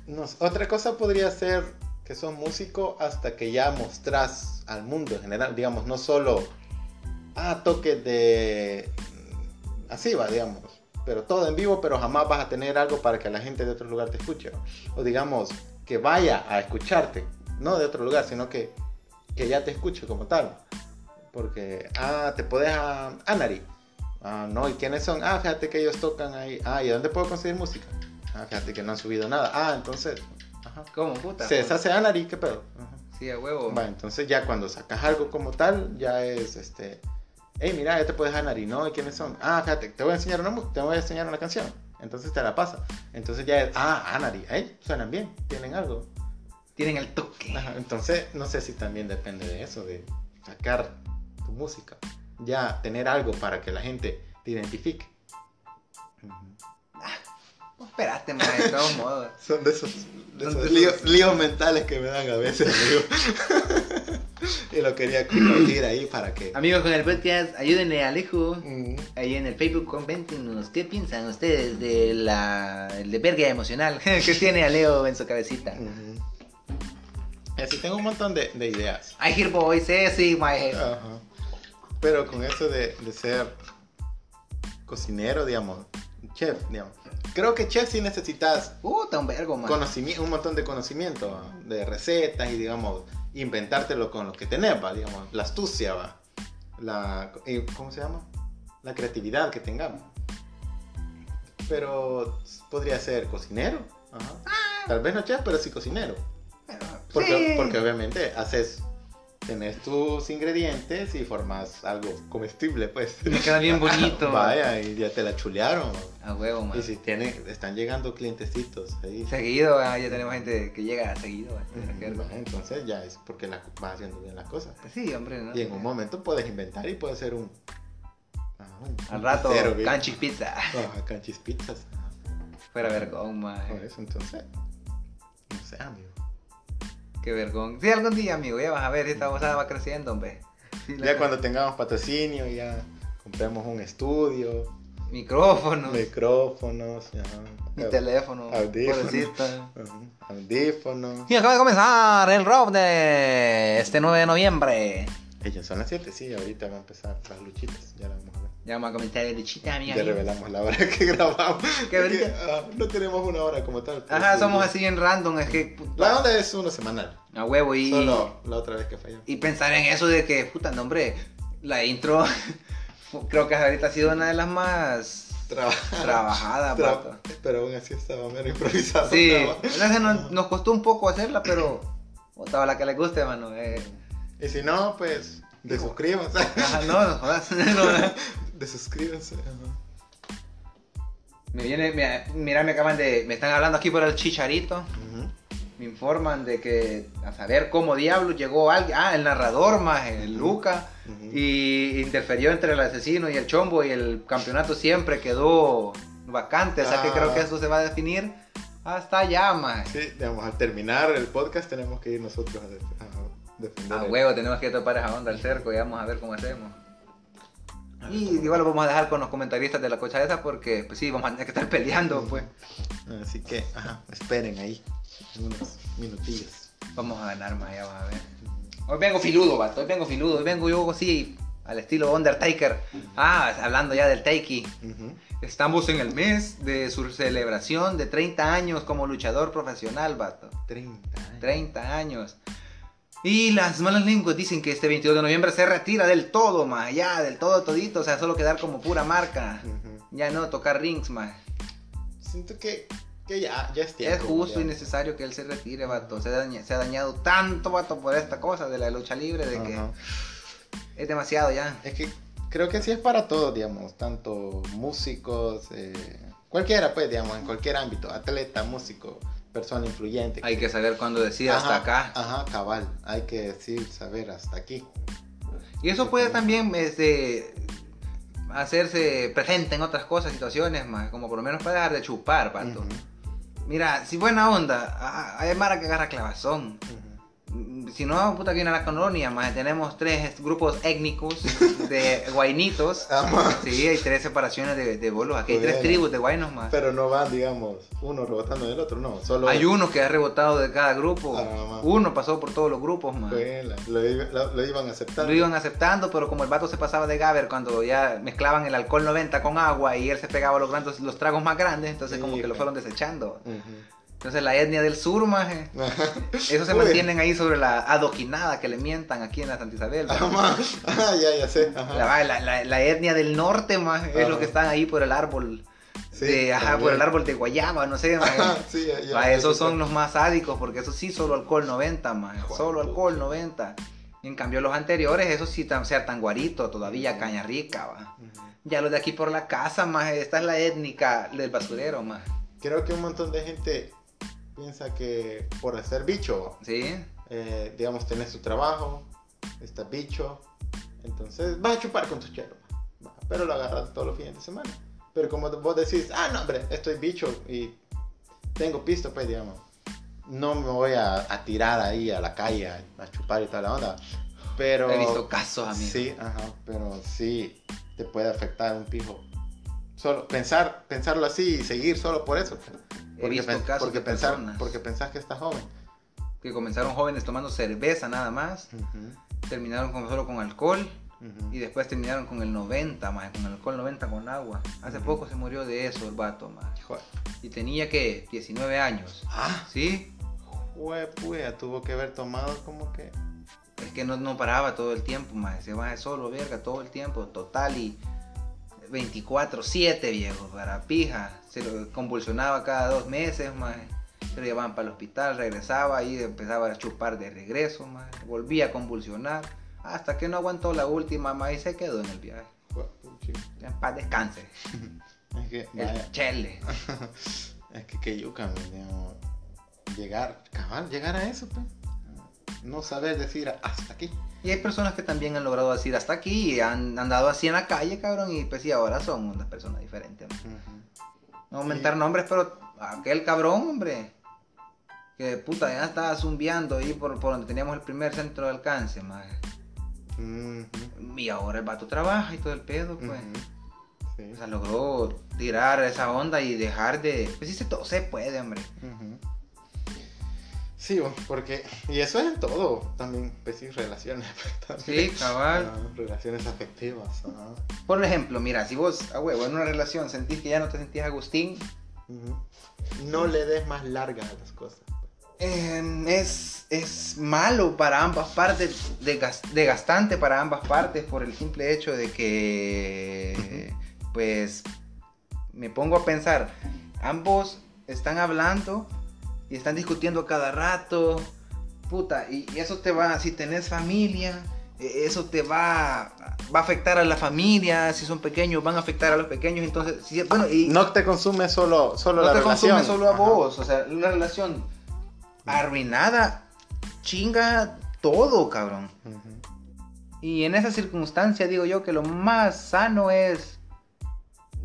no sé, otra cosa podría ser que sos músico hasta que ya mostrás al mundo en general, digamos, no solo ah, toques de así va, digamos, pero todo en vivo, pero jamás vas a tener algo para que la gente de otro lugar te escuche, o digamos, que vaya a escucharte, no de otro lugar, sino que, que ya te escuche como tal, porque, ah, te puedes a Anari, Ah, no, ¿y quiénes son? Ah, fíjate que ellos tocan ahí. Ah, ¿y dónde puedo conseguir música? Ah, fíjate que no han subido nada. Ah, entonces. Ajá. ¿Cómo, puta? Se deshace Anari, ¿qué pedo? Ajá. Sí, a huevo. Va, entonces ya cuando sacas algo como tal, ya es este. Hey, mira, ya te puedes Anari, ¿no? ¿Y quiénes son? Ah, fíjate, te voy a enseñar una, te voy a enseñar una canción. Entonces te la pasa. Entonces ya es, ah, Anari, hey, suenan bien, tienen algo. Tienen el toque. Ajá, entonces, no sé si también depende de eso, de sacar tu música. Ya tener algo para que la gente te identifique. Espérate, maje, de todos modos. Son de esos, de Son esos de líos, mentales que me dan a veces, amigo. y lo quería compartir ahí para que... Amigos con el podcast, ayúdenle a Alejo. Mm, Ahí en el Facebook, coméntenos qué piensan ustedes de la de verga emocional que tiene a Leo en su cabecita. ujú. Así tengo un montón de, de ideas. I hear boys, eh, sí, my head. Ajá. Pero con eso de, de ser cocinero, digamos, chef, digamos. Creo que chef sí necesitas Puta, un vergo, man. conocimiento, un montón de conocimiento de recetas y digamos inventártelo con lo que tenés, ¿va? digamos, la astucia, ¿va? la y, ¿cómo se llama? La creatividad que tengamos. Pero podría ser cocinero, ajá. tal vez no chef, pero sí cocinero. Porque, Sí. porque obviamente haces tenés tus ingredientes y formas algo comestible, pues. Me queda bien bonito. Vaya, y ya te la chulearon. A huevo, man. Y si tienen, están llegando clientecitos ahí. Seguido, ah, ya tenemos gente que llega seguido. ah, man. Entonces ya es porque la, vas haciendo bien las cosas. Pues sí, hombre, ¿no? Y en un momento puedes inventar y puedes ser un. ah, un- Al rato, bien. canchis pizza. Ajá, canchis pizzas. Fuera vergón, man. Por eso, entonces. No sé, amigo. Qué vergón. Sí, algún día, amigo, ya vas a ver, esta bozada va creciendo, hombre. Sí, Ya cuando tengamos patrocinio, ya compremos un estudio, Micrófonos, micrófonos, au- teléfono, audífonos. audífonos. Y acaba de comenzar el rock de este 9 de noviembre. Ellos son las 7, sí, ahorita va a empezar las luchitas, ya la vamos a ver. Ya vamos a comentar de chita, amiga. Ya revelamos la hora que grabamos. Qué ah, no tenemos una hora como tal. Ajá, sí, somos así en random, es que puta, La onda es uno semanal. a huevo y, Solo la otra vez que fallamos. y pensar en eso de que, puta, no, hombre, la intro creo que ahorita ha sido una de las más Trabajar. trabajadas, Tra- vato. pero aún así estaba menos improvisado. Sí, estaba. nos, nos costó un poco hacerla, pero puta, la que le guste, mano. eh. Y si no, pues, desuscríbanse. Ajá, no, no jodas. No, Desuscríbanse. ajá. me viene, mira, mira, me acaban de, me están hablando aquí por el chicharito. Ujú. Me informan de que a saber cómo diablo llegó alguien, ah, el narrador más, el Luca, Ujú. y interfirió entre el asesino y el chombo y el campeonato siempre quedó vacante, o sea que Ah. creo que eso se va a definir hasta allá, más. Sí, digamos, al terminar el podcast tenemos que ir nosotros a, def- a defender. A huevo, tenemos que topar esa onda al cerco y vamos a ver cómo hacemos. Y igual lo vamos a dejar con los comentaristas de la cocha esa porque, pues sí, vamos a tener que estar peleando, pues. Así que, ajá, esperen ahí unos minutillos. Vamos a ganar más, ya vas a ver. Hoy vengo filudo, vato, hoy vengo filudo, hoy vengo yo así, al estilo Undertaker. Ah, hablando ya del Taiki. Estamos en el mes de su celebración de 30 años como luchador profesional, vato. 30 años. 30 años. Y las malas lenguas dicen que este 22 de noviembre se retira del todo, más ya, del todo todito, o sea, solo quedar como pura marca. Ya no tocar rings, más. Siento que, que ya, ya es tiempo. Es justo y ya. necesario que él se retire, vato. Se, daña- se ha dañado tanto, vato, por esta cosa de la lucha libre, de que Ajá. es demasiado ya. Es que creo que sí es para todos, digamos, tanto músicos, eh, cualquiera, pues, digamos, en cualquier ámbito, atleta, músico, persona influyente. Hay que saber cuándo decir hasta acá. Ajá, cabal, hay que decir, saber hasta aquí. Y eso puede también este, hacerse presente en otras cosas, situaciones, más, como por lo menos para dejar de chupar. Ujú, Mira, si buena onda, hay Mara que agarra clavazón. Si no, puta que viene a la colonia, más tenemos tres grupos étnicos de guainitos. Sí, hay tres separaciones de, de bolos. Aquí hay tres tribus de guainos más. Pero no van, digamos, uno rebotando del otro, no, solo... Hay uno que ha rebotado de cada grupo. Ah. Uno pasó por todos los grupos, más. Lo, lo- lo iban aceptando. Lo iban aceptando, pero como el vato se pasaba de Gaber cuando ya mezclaban el alcohol 90 con agua y él se pegaba los, grandes, los tragos más grandes, entonces como que lo fueron desechando. Ujú. Entonces la etnia del sur, maje, eso se Uy. mantienen ahí sobre la adoquinada que le mientan aquí en la Santa Isabel. Ajá, ma. Ah, ya, ya sé. La, la- la- la etnia del norte, maje, es Ajá. lo que están ahí por el árbol. Sí, de, ajá, por el árbol de guayaba, no sé, maje. Ajá, sí, ya, ya. Esos son los más sádicos, porque eso sí, solo alcohol 90, maje, Joder, Solo alcohol 90. En cambio, los anteriores, esos sí, tan, ser tan guarito, todavía caña rica, va. Ya los de aquí por la casa, más esta es la étnica del basurero, más. Creo que un montón de gente piensa que por ser bicho, ¿Sí? eh, digamos, tenés tu trabajo, estás bicho, entonces vas a chupar con tu chero, va, pero lo agarras todos los fines de semana. Pero como vos decís, ah, no, hombre, estoy bicho y tengo pisto, pues, digamos. No me voy a, a tirar ahí a la calle a, a chupar y toda la onda. Pero. He visto casos, amigo. Sí, ajá, pero sí te puede afectar un pijo. Solo pensar, pensarlo así y seguir solo por eso. He visto pen- casos porque de pensar, personas. porque pensás que estás joven. Que comenzaron jóvenes tomando cerveza nada más, terminaron con, solo con alcohol Ujú. y después terminaron con el 90, más con alcohol 90 con agua. Hace Ujú. poco se murió de eso el vato, más. Joder. Y tenía que 19 años. Ah, ¿Sí? jue- tuvo que haber tomado como que. Es que no, no paraba todo el tiempo, más. Se va solo, verga, todo el tiempo, total y 24-7, viejo, para pija. Se lo convulsionaba cada dos meses, más. Se lo llevaban para el hospital, regresaba y empezaba a chupar de regreso, más. Volvía a convulsionar. Hasta que no aguantó la última, más, y se quedó en el viaje. En paz descanse. Es que, El vaya, chele. es que que man, digamos, llegar, cabal, llegar a eso, pues. No saber decir hasta aquí. Y hay personas que también han logrado decir hasta aquí y han andado así en la calle, cabrón, y pues sí, ahora son unas personas diferentes. No aumentar nombres, pero aquel cabrón, hombre. Que puta, ya estaba zumbiando ahí por, por donde teníamos el primer centro de alcance, más. Y ahora el vato trabaja y todo el pedo, pues. Sí. O sea, logró tirar esa onda y dejar de. Pues sí, se, todo se puede, hombre. Ujú. Sí, porque. Y eso es en todo. También, pues sí, relaciones. también. Sí, cabal. Ah, relaciones afectivas. ajá. Por ejemplo, mira, si vos, a huevo, en una relación sentís que ya no te sentís Agustín. No le des más larga a las cosas. eh, es, es malo para ambas partes, desgas- desgastante para ambas partes por el simple hecho de que, pues, me pongo a pensar, ambos están hablando y están discutiendo a cada rato, puta, y, y eso te va, si tenés familia, eh, eso te va, va a afectar a la familia, si son pequeños van a afectar a los pequeños, entonces, si- bueno, y No te consume solo, solo no la te relación. consume solo a Ajá. vos, o sea, una relación arruinada chinga todo, cabrón. Y en esa circunstancia digo yo que lo más sano es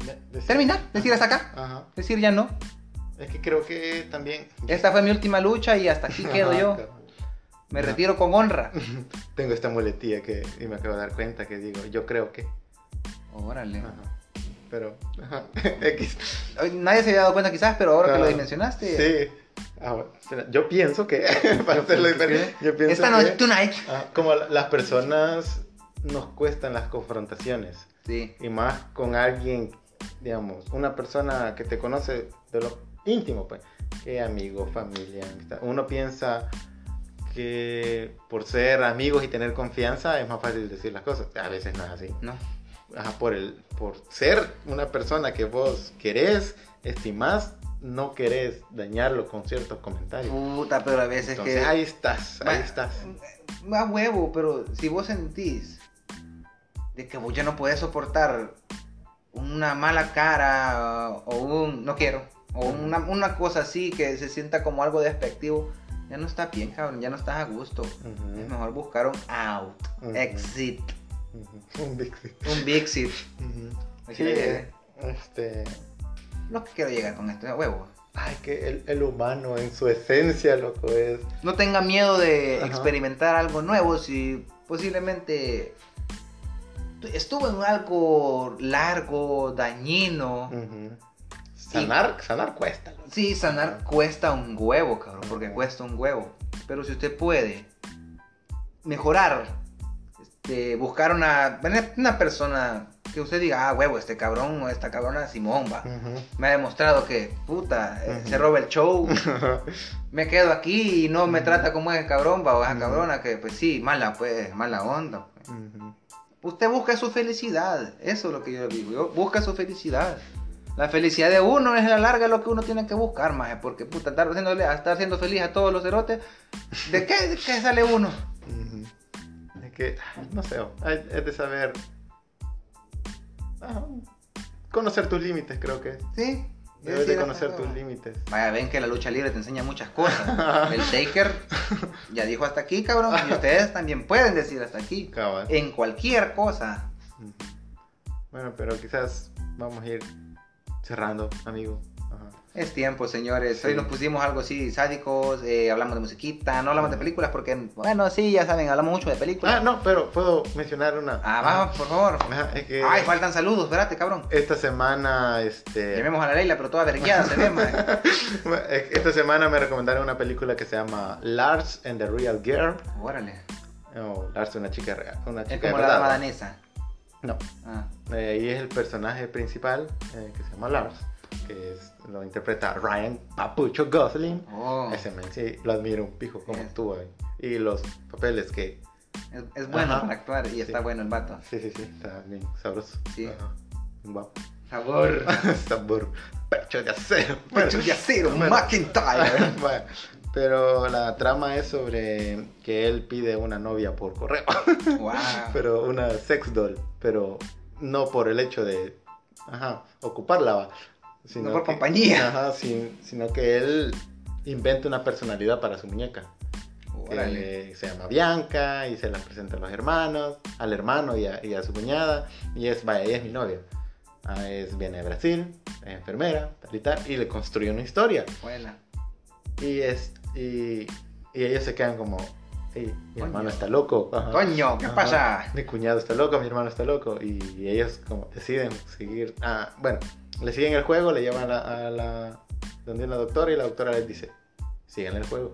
De- decir- terminar, decir hasta acá, Ajá. decir ya no. Es que creo que también. Esta fue mi última lucha y hasta aquí quedo Ajá, yo. Me retiro con honra. Tengo esta muletilla que y me acabo de dar cuenta que digo, yo creo que. Órale. Ajá. Pero, ajá. X. Nadie se había dado cuenta quizás, pero ahora que lo dimensionaste. Sí. Ah, bueno, yo pienso que, para hacerlo diferente, yo pienso Esta que, noche, tonight. ah, como la- las personas nos cuestan las confrontaciones, Sí. y más con alguien, digamos, una persona que te conoce de lo íntimo, pues, que amigo, familia, amistad. Uno piensa que por ser amigos y tener confianza es más fácil decir las cosas. A veces no es así. No. Ajá, por, el, por ser una persona que vos querés, estimás, no querés dañarlo con ciertos comentarios. Puta, pero a veces Entonces que. ahí estás, ahí Va- estás. Más huevo, pero si vos sentís de que vos ya no podés soportar una mala cara o un no quiero, o una, una cosa así que se sienta como algo despectivo, ya no está bien, cabrón, ya no estás a gusto. Es mejor buscar un out, Ujú. exit, ujú. Un big sí. un big exit. Ujú. Aquí Sí, este, Lo que quiero llegar con esto, huevo. ay, que el, el humano en su esencia, loco, es... No tenga miedo de Ajá. experimentar algo nuevo si posiblemente estuvo en algo largo, dañino. Sanar, sanar cuesta. Sí, sanar cuesta un huevo, cabrón, porque cuesta un huevo. Pero si usted puede mejorar, este, buscar una, una persona que usted diga, ah, huevo, este cabrón o esta cabrona Simón va. Ujú. Me ha demostrado que, puta, eh, Ujú. se roba el show, me quedo aquí y no me trata como ese cabrón, va, o esa cabrona que, pues sí, mala, pues, mala onda. pues. Usted busca su felicidad, eso es lo que yo digo, yo, busca su felicidad. La felicidad de uno es a la larga lo que uno tiene que buscar, más porque puta, estar, haciéndole, a estar siendo feliz a todos los erotes, ¿de qué, de qué sale uno? Ujú. Es que, no sé, es de saber. ah, conocer tus límites, creo que. ¿Sí? Debes de conocer tus límites. Vaya, ven que la lucha libre te enseña muchas cosas. El Taker ya dijo hasta aquí, cabrón, y ustedes también pueden decir hasta aquí. Cabal. En cualquier cosa. Bueno, pero quizás vamos a ir cerrando, amigo. Ajá. Es tiempo, señores. Hoy Sí. nos pusimos algo así sádicos, eh, hablamos de musiquita, no hablamos de películas porque, bueno, sí, ya saben, hablamos mucho de películas. Ah, no, pero puedo mencionar una. Ah, vamos, por favor. Ajá, es que Ay, faltan saludos, espérate, cabrón. esta semana, este. Llamemos a la Leila, pero toda vergueada se ve. Esta semana me recomendaron una película que se llama Lars and the Real Girl. Órale. O Lars, una chica real. Una chica Es de como la verdad. dama danesa. No. Ah. Eh, y es el personaje principal eh, que se llama Lars, que es, lo interpreta Ryan Papucho Gosling. Oh. Ese men, sí, lo admiro un pijo como actúa. ahí. Y los papeles que. Es, es bueno Ajá. para actuar y está bueno el vato. Sí, sí, sí, está bien sabroso. Sí. Ajá. Sabor. Sabor. Pecho de acero. Pecho de acero, Bueno. McIntyre. Pero la trama es sobre que él pide una novia por correo. wow. pero una sex doll, pero no por el hecho de ajá, ocuparla, va, No por que- compañía. Ajá, sin- sino que él inventa una personalidad para su muñeca, que se llama Bianca y se la presenta a los hermanos, al hermano y a, y a su cuñada, y es, vaya, ella es mi novia. Ah, es, viene de Brasil, es enfermera, tal y tal, y le construye una historia. Buena. Y, es, y, y ellos se quedan como, "Ey, mi hermano está loco. ajá. Coño, ¿qué Ajá. pasa? Mi cuñado está loco, mi hermano está loco. Y, ellos como deciden seguir. Ah, bueno, le siguen el juego, le llevan a la, a la- donde una doctora y la doctora les dice, sigan el juego.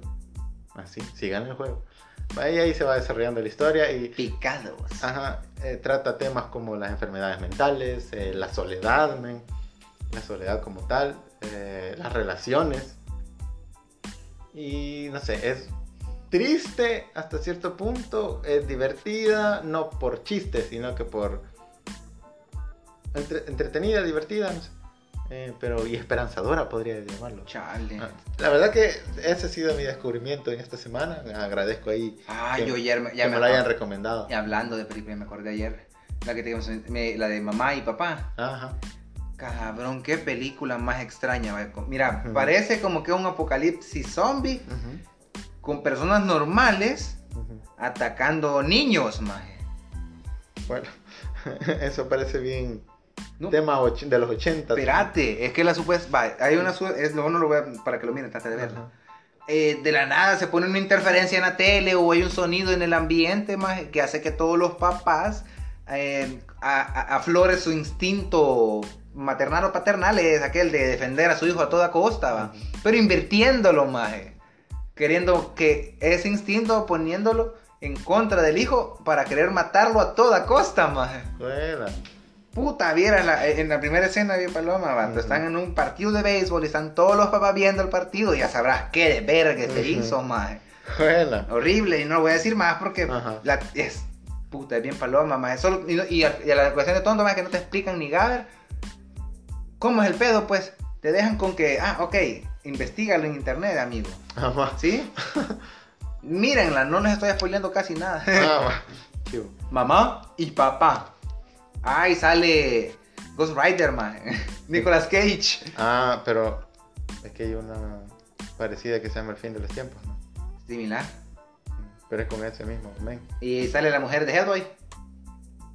Así, sigan el juego. Ahí, ahí se va desarrollando la historia y Picados. ajá, eh, trata temas como las enfermedades mentales, eh, la soledad, la soledad como tal, eh, las relaciones. Y no sé, es triste hasta cierto punto, es divertida, no por chistes, sino que por entre- entretenida, divertida, no sé. Eh, pero y esperanzadora podría llamarlo. Chale. Ah, La verdad que ese ha sido mi descubrimiento en esta semana. Agradezco ahí Ay, que- yo ayer me, ya que me me lo hayan recomendado. Y hablando de película, me acordé ayer. La que te me- la de mamá y papá. Ajá. Cabrón, qué película más extraña. Mira, parece como que un apocalipsis zombie con personas normales atacando niños, maje. Bueno, eso parece bien No. tema de los 80. Espérate, es que la supuesta. Hay una. su- Es, luego no lo voy a. Para que lo miren, trate de verla. Eh, de la nada se pone una interferencia en la tele o hay un sonido en el ambiente maje, que hace que todos los papás eh, aflore su instinto maternal o paternal, es aquel de defender a su hijo a toda costa, ¿va? pero invirtiéndolo, maje. Queriendo que ese instinto poniéndolo en contra del hijo para querer matarlo a toda costa, maje. Puta, vieras la- en la primera escena de Paloma, vato, Ujú. están en un partido de béisbol y están todos los papás viendo el partido, ya sabrás qué de verga se Ujú. hizo, maje. Horrible, y no lo voy a decir más porque la, es puta, es bien paloma. Solo, y, y a, y a la cuestión de tonto, maje, que no te explican ni gaber. ¿Cómo es el pedo, pues? Te dejan con que, ah, ok, investigalo en internet, amigo. Ajá. ¿Sí? Mírenla, no les estoy spoileando casi nada. Ah, chivo. Mamá y papá. Ay, sale Ghost Rider, man. Nicolas Cage. Ah, pero es que hay una parecida que se llama El fin de los tiempos, ¿no? Similar. Pero es con ese mismo, men. Y sale la mujer de Hellboy.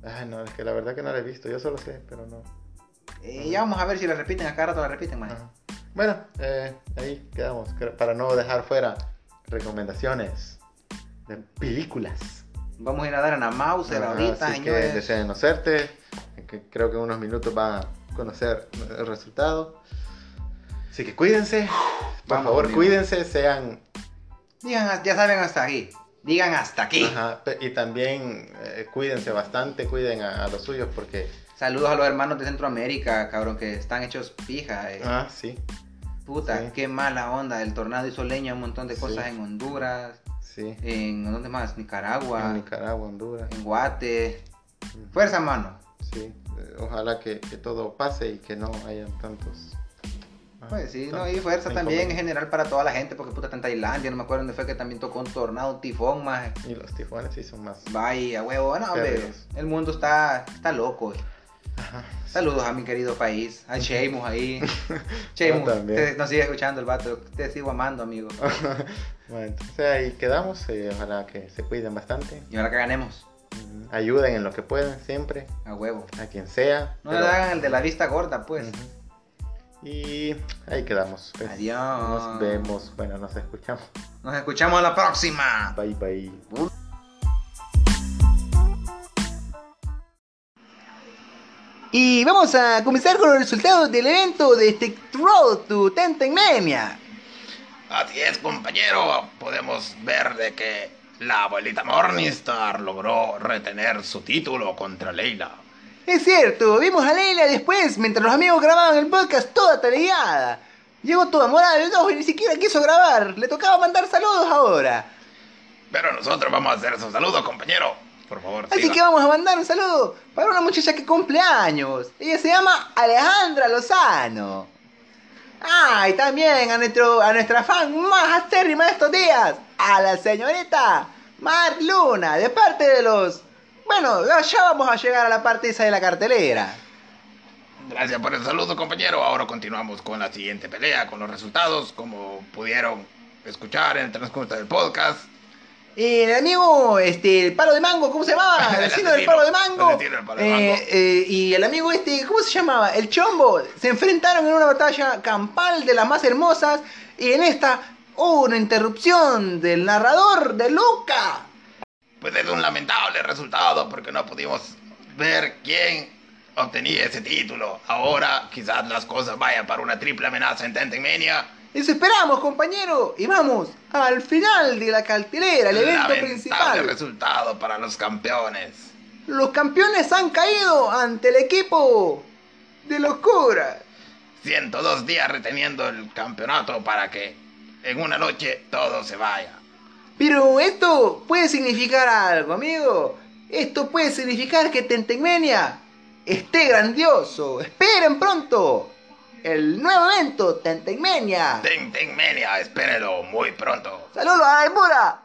Ay, no, es que la verdad que no la he visto. Yo solo sé, pero no. Eh, ya vamos a ver si la repiten. Acá rato la repiten, man. Ajá. Bueno, eh, ahí quedamos. Para no dejar fuera recomendaciones de películas. Vamos a ir a dar a una Mauser Ajá, ahorita, así que señores. deseen conocerte. que creo que en unos minutos van a conocer el resultado. Así que cuídense. Por Vamos, favor, amigo. cuídense, sean. Digan, ya saben hasta aquí. Digan hasta aquí. Ajá, y también eh, cuídense bastante, cuiden a, a los suyos porque. Saludos a los hermanos de Centroamérica, cabrón, que están hechos pija. eh. Ah, sí, Puta, sí. qué mala onda. El tornado hizo leña a un montón de Sí. cosas en Honduras. sí. En, ¿dónde más? Nicaragua. En Nicaragua, Honduras. En Guate. Fuerza, mano. Sí, eh, ojalá que, que todo pase y que no hayan tantos. ah, Pues sí, no, y fuerza también en general para toda la gente, porque puta está en Tailandia, no me acuerdo dónde fue que también tocó un tornado, un tifón, más. Y los tifones sí son más. Vaya, huevo, no, hombre, el mundo está, está loco. Ajá. Saludos a mi querido país, a Sheamus ahí. Sheamus, te- nos sigue escuchando el vato, te sigo amando, amigo. Bueno, entonces ahí quedamos. eh, ojalá que se cuiden bastante. Y ahora que ganemos, Ayuden en lo que puedan siempre, a huevo. a quien sea. No pero- le hagan el de la vista gorda, pues. Y ahí quedamos. pues. Adiós. Nos vemos. Bueno, nos escuchamos. Nos escuchamos la próxima. Bye bye. Y vamos a comenzar con los resultados del evento de este Road to Tenten Mania. Así es, compañero. Podemos ver de que la abuelita Morningstar logró retener su título contra Leila. Es cierto, vimos a Leila después, mientras los amigos grababan el podcast, toda talegada. Llegó toda morada del ojo y ni siquiera quiso grabar. Le tocaba mandar saludos ahora. Pero nosotros vamos a hacer esos saludos, compañero. Por favor, Así siga. que vamos a mandar un saludo para una muchacha que cumple años. Ella se llama Alejandra Lozano. Ah, y también a, nuestro, a nuestra fan más acérrima de estos días, a la señorita Mar Luna, de parte de los... Bueno, ya vamos a llegar a la parte esa de la cartelera. Gracias por el saludo, compañero. Ahora continuamos con la siguiente pelea, con los resultados, como pudieron escuchar en el transcurso del podcast. Y el amigo, este, el palo de mango, ¿cómo se llamaba? El vecino del palo de mango. el del palo de Eh, mango. eh, y el amigo este, ¿cómo se llamaba? El chombo. Se enfrentaron en una batalla campal de las más hermosas. Y en esta hubo una interrupción del narrador de Luca. Pues es un lamentable resultado porque no pudimos ver quién obtenía ese título. Ahora quizás las cosas vayan para una triple amenaza en Tentenmania. Eso esperamos, compañero. Y vamos al final de la cartelera, el evento Lamentable principal. resultado para los campeones. Los campeones han caído ante el equipo de locura. 102 días reteniendo el campeonato para que en una noche todo se vaya. Pero esto puede significar algo, amigo. Esto puede significar que Tentenmania esté grandioso. Esperen pronto el nuevo evento Tentenmania. Tentenmania, espérenlo muy pronto. Saludos a Aimura.